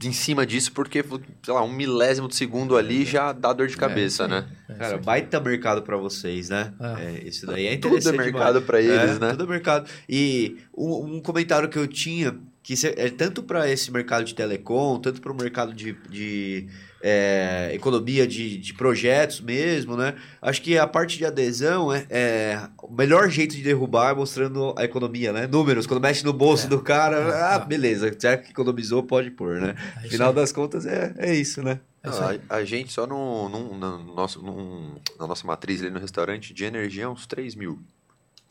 em cima disso, porque, sei lá, um milésimo de segundo ali já dá dor de cabeça, É isso aí. né? É Cara, baita mercado para vocês, né? Ah. É, isso daí é *laughs* Tudo é interessante. mercado demais. pra eles, É, né? Tudo é mercado. E um, um comentário que eu tinha, que é tanto para esse mercado de telecom, tanto para o mercado de, de, é, economia de, de projetos mesmo, né? Acho que a parte de adesão é, é o melhor jeito de derrubar é mostrando a economia, né? Números, quando mexe no bolso É. do cara, É, ah, é. beleza, já que economizou, pode pôr, né? É Final aí. das contas é, é isso, né? É a, a gente só no, no, no nosso, num- na nossa matriz ali no restaurante de energia é uns 3 mil.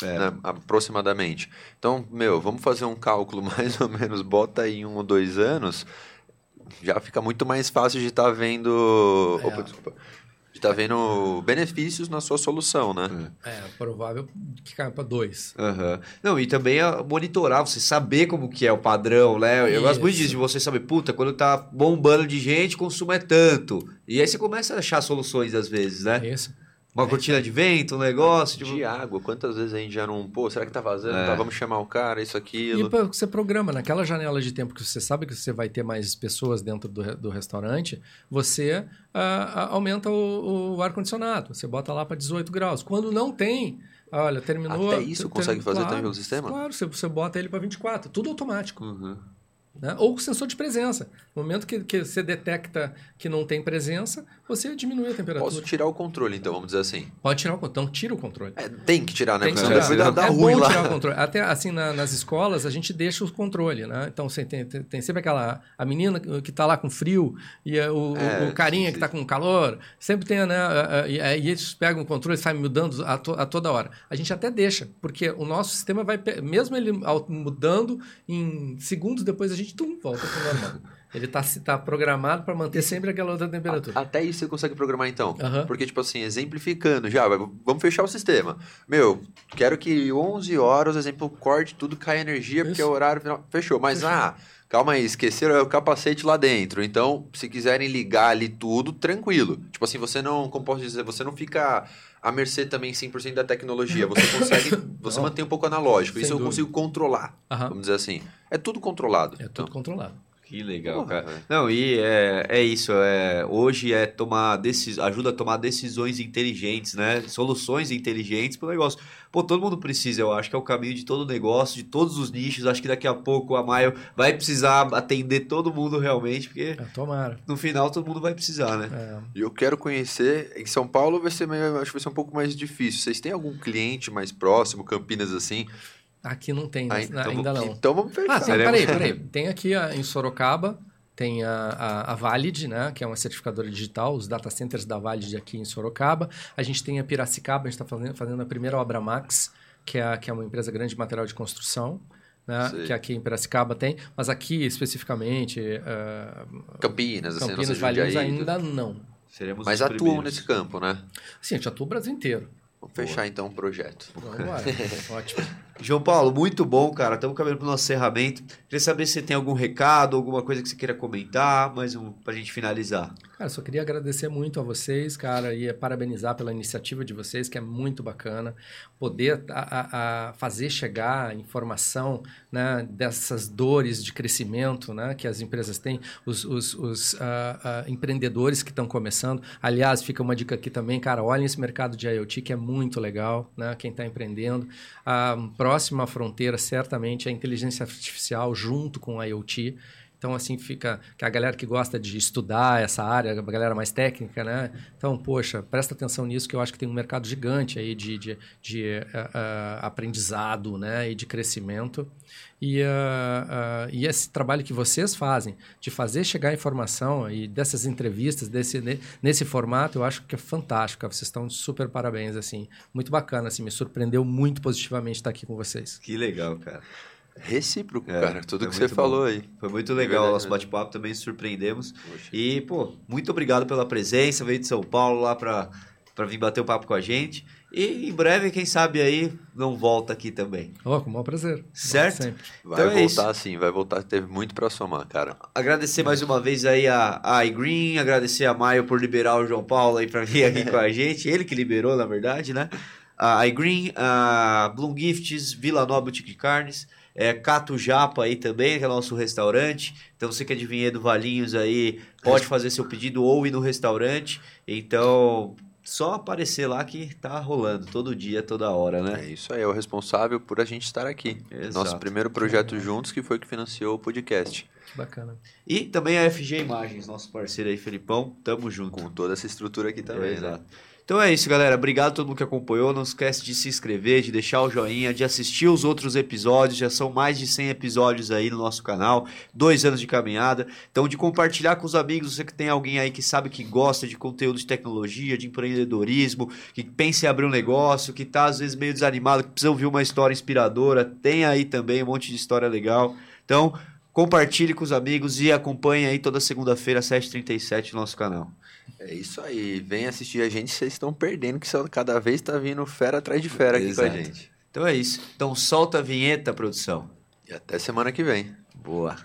É. né, aproximadamente. Então, meu, vamos fazer um cálculo *laughs* mais ou menos, bota aí em um ou dois anos, já fica muito mais fácil de estar vendo. É. Opa, desculpa. De estar vendo benefícios na sua solução, né? É provável que caia para dois. Aham. Não, e também é monitorar, você saber como que é o padrão, né? Eu gosto muito Isso. disso, de você saber, puta, quando tá bombando de gente, consumo é tanto. E aí você começa a achar soluções às vezes, né? É isso. Uma cortina de vento, um negócio, tipo... De água, quantas vezes a gente já não. Pô, será que tá vazando? É. Tá, vamos chamar o cara, isso, E aquilo. pra- você programa naquela janela de tempo que você sabe que você vai ter mais pessoas dentro do, do restaurante, você ah, ah, aumenta o, o ar-condicionado. Você bota lá para 18 graus. Quando não tem, olha, terminou. Até isso ter- consegue fazer claro, também pelo sistema? Claro, você, você bota ele para 24. Tudo automático. Uhum. né? Ou com sensor de presença. No momento que, que você detecta que não tem presença, você diminui a temperatura. Posso tirar o controle, então, vamos dizer assim. Pode tirar o controle. Então, tira o controle. É, tem que tirar, né? Tem que tirar. depois dá, dá é ruim bom lá. tirar o controle. Até assim, na- nas escolas, a gente deixa o controle, né? Então, você tem, tem, tem sempre aquela... A menina que está lá com frio e é, o, É, o carinha que está com calor. Sempre tem, né? E aí eles pegam o controle e saem mudando a, to- a toda hora. A gente até deixa, porque o nosso sistema vai... Mesmo ele mudando, em segundos depois a gente, tum, volta para o normal. *laughs* Ele está tá programado para manter sempre aquela outra temperatura. Até isso você consegue programar então. Aham. Porque, tipo assim, exemplificando já, vamos fechar o sistema. Meu, quero que 11 horas, exemplo, corte tudo, cai energia, porque é o Isso. horário final. Fechou. Mas, Fechou. ah, calma aí, esqueceram o capacete lá dentro. Então, se quiserem ligar ali tudo, tranquilo. Tipo assim, você não, como posso dizer, você não fica à mercê também 100% da tecnologia. Você consegue, *laughs* você Não. mantém um pouco analógico. Sem Isso eu dúvida. consigo controlar, Aham. vamos dizer assim. É tudo controlado. É Então, tudo controlado. Que legal, Porra, cara. velho. Não, e é, é isso. É, hoje é tomar decis, ajuda a tomar decisões inteligentes, né? Soluções inteligentes pro negócio. Pô, todo mundo precisa, eu acho que é o caminho de todo negócio, de todos os nichos. Acho que daqui a pouco a Maio vai precisar atender todo mundo realmente, porque É, tomara. no final todo mundo vai precisar, né? É. E eu quero conhecer. Em São Paulo vai ser meio, acho que vai ser um pouco mais difícil. Vocês têm algum cliente mais próximo, Campinas assim? Aqui não tem, Ah, né? então, ainda não. Então vamos fechar. Ah, sim, peraí, peraí. Tem aqui a- em Sorocaba, tem a, a, a Valid, né, que é uma certificadora digital, os data centers da Valid aqui em Sorocaba. A gente tem a Piracicaba, a gente está fazendo, fazendo a primeira obra Max, que é, que é uma empresa grande de material de construção. né? que aqui em Piracicaba tem, mas aqui especificamente. Uh, Campinas, assim, Campinas, Valinhos ainda não. Seremos Mas atuam nesse campo, né? Sim, a gente atua o Brasil inteiro. Vamos Boa. fechar então o projeto. Vamos *laughs* lá. Ótimo. João Paulo, muito bom, cara. Estamos caminhando para o nosso encerramento. Queria saber se você tem algum recado, alguma coisa que você queira comentar, mais um, para a gente finalizar. Cara, só queria agradecer muito a vocês, cara, e parabenizar pela iniciativa de vocês, que é muito bacana. Poder a, a fazer chegar a informação né, dessas dores de crescimento né, que as empresas têm, os, os, os uh, uh, empreendedores que estão começando. Aliás, fica uma dica aqui também, cara, olhem esse mercado de IoT, que é muito legal, né, quem está empreendendo. Uh, próxima fronteira, certamente, é a inteligência artificial junto com a IoT. Então, assim, fica que a galera que gosta de estudar essa área, a galera mais técnica, né? Então, poxa, presta atenção nisso, que eu acho que tem um mercado gigante aí de, de, de uh, uh, aprendizado, né? E de crescimento. E, uh, e esse trabalho que vocês fazem, de fazer chegar a informação e dessas entrevistas, desse, nesse formato, eu acho que é fantástico. Vocês estão super parabéns, assim. Muito bacana, assim, me surpreendeu muito positivamente estar aqui com vocês. Que legal, cara. Recíproco, é, cara. Tudo que você bom. falou aí. Foi muito legal o nosso bate-papo, também surpreendemos. Poxa. E, pô, muito obrigado pela presença. Veio de São Paulo lá para vir bater o papo com a gente. E em breve, quem sabe aí, não volta aqui também. Oh, com o maior prazer. Certo? Vai então é voltar é sim, vai voltar. Teve muito para somar, cara. Agradecer mais uma vez aí a, a iGreen, agradecer a Maio por liberar o João Paulo aí para vir aqui com a *laughs* gente. Ele que liberou, na verdade, né? A iGreen, a Bloom Gifts, Vila Nova Boutique Carnes é, Cato Japa aí também, que é nosso restaurante. Então você que é de Vinhedo Valinhos aí, pode fazer seu pedido ou ir no restaurante. Então, só aparecer lá que tá rolando todo dia, toda hora, né? É isso aí, é o responsável por a gente estar aqui. Exato. Nosso primeiro projeto juntos que foi que financiou o podcast. Que bacana. E também a FG Imagens, nosso parceiro aí, Felipão. Tamo junto. Com toda essa estrutura aqui também, é, né? Exato. Então é isso, galera. Obrigado a todo mundo que acompanhou. Não esquece de se inscrever, de deixar o joinha, de assistir os outros episódios. Já são mais de 100 episódios aí no nosso canal. Dois anos de caminhada. Então, de compartilhar com os amigos. Você que tem alguém aí que sabe que gosta de conteúdo de tecnologia, de empreendedorismo, que pensa em abrir um negócio, que tá às vezes meio desanimado, que precisa ouvir uma história inspiradora. Tem aí também um monte de história legal. Então, compartilhe com os amigos e acompanhe aí toda segunda-feira, às 7h37 no nosso canal. É isso aí. Vem assistir a gente, vocês estão perdendo, que cada vez está vindo fera atrás de fera aqui Exato. com a gente. Então é isso. Então solta a vinheta, produção. E até semana que vem. Boa.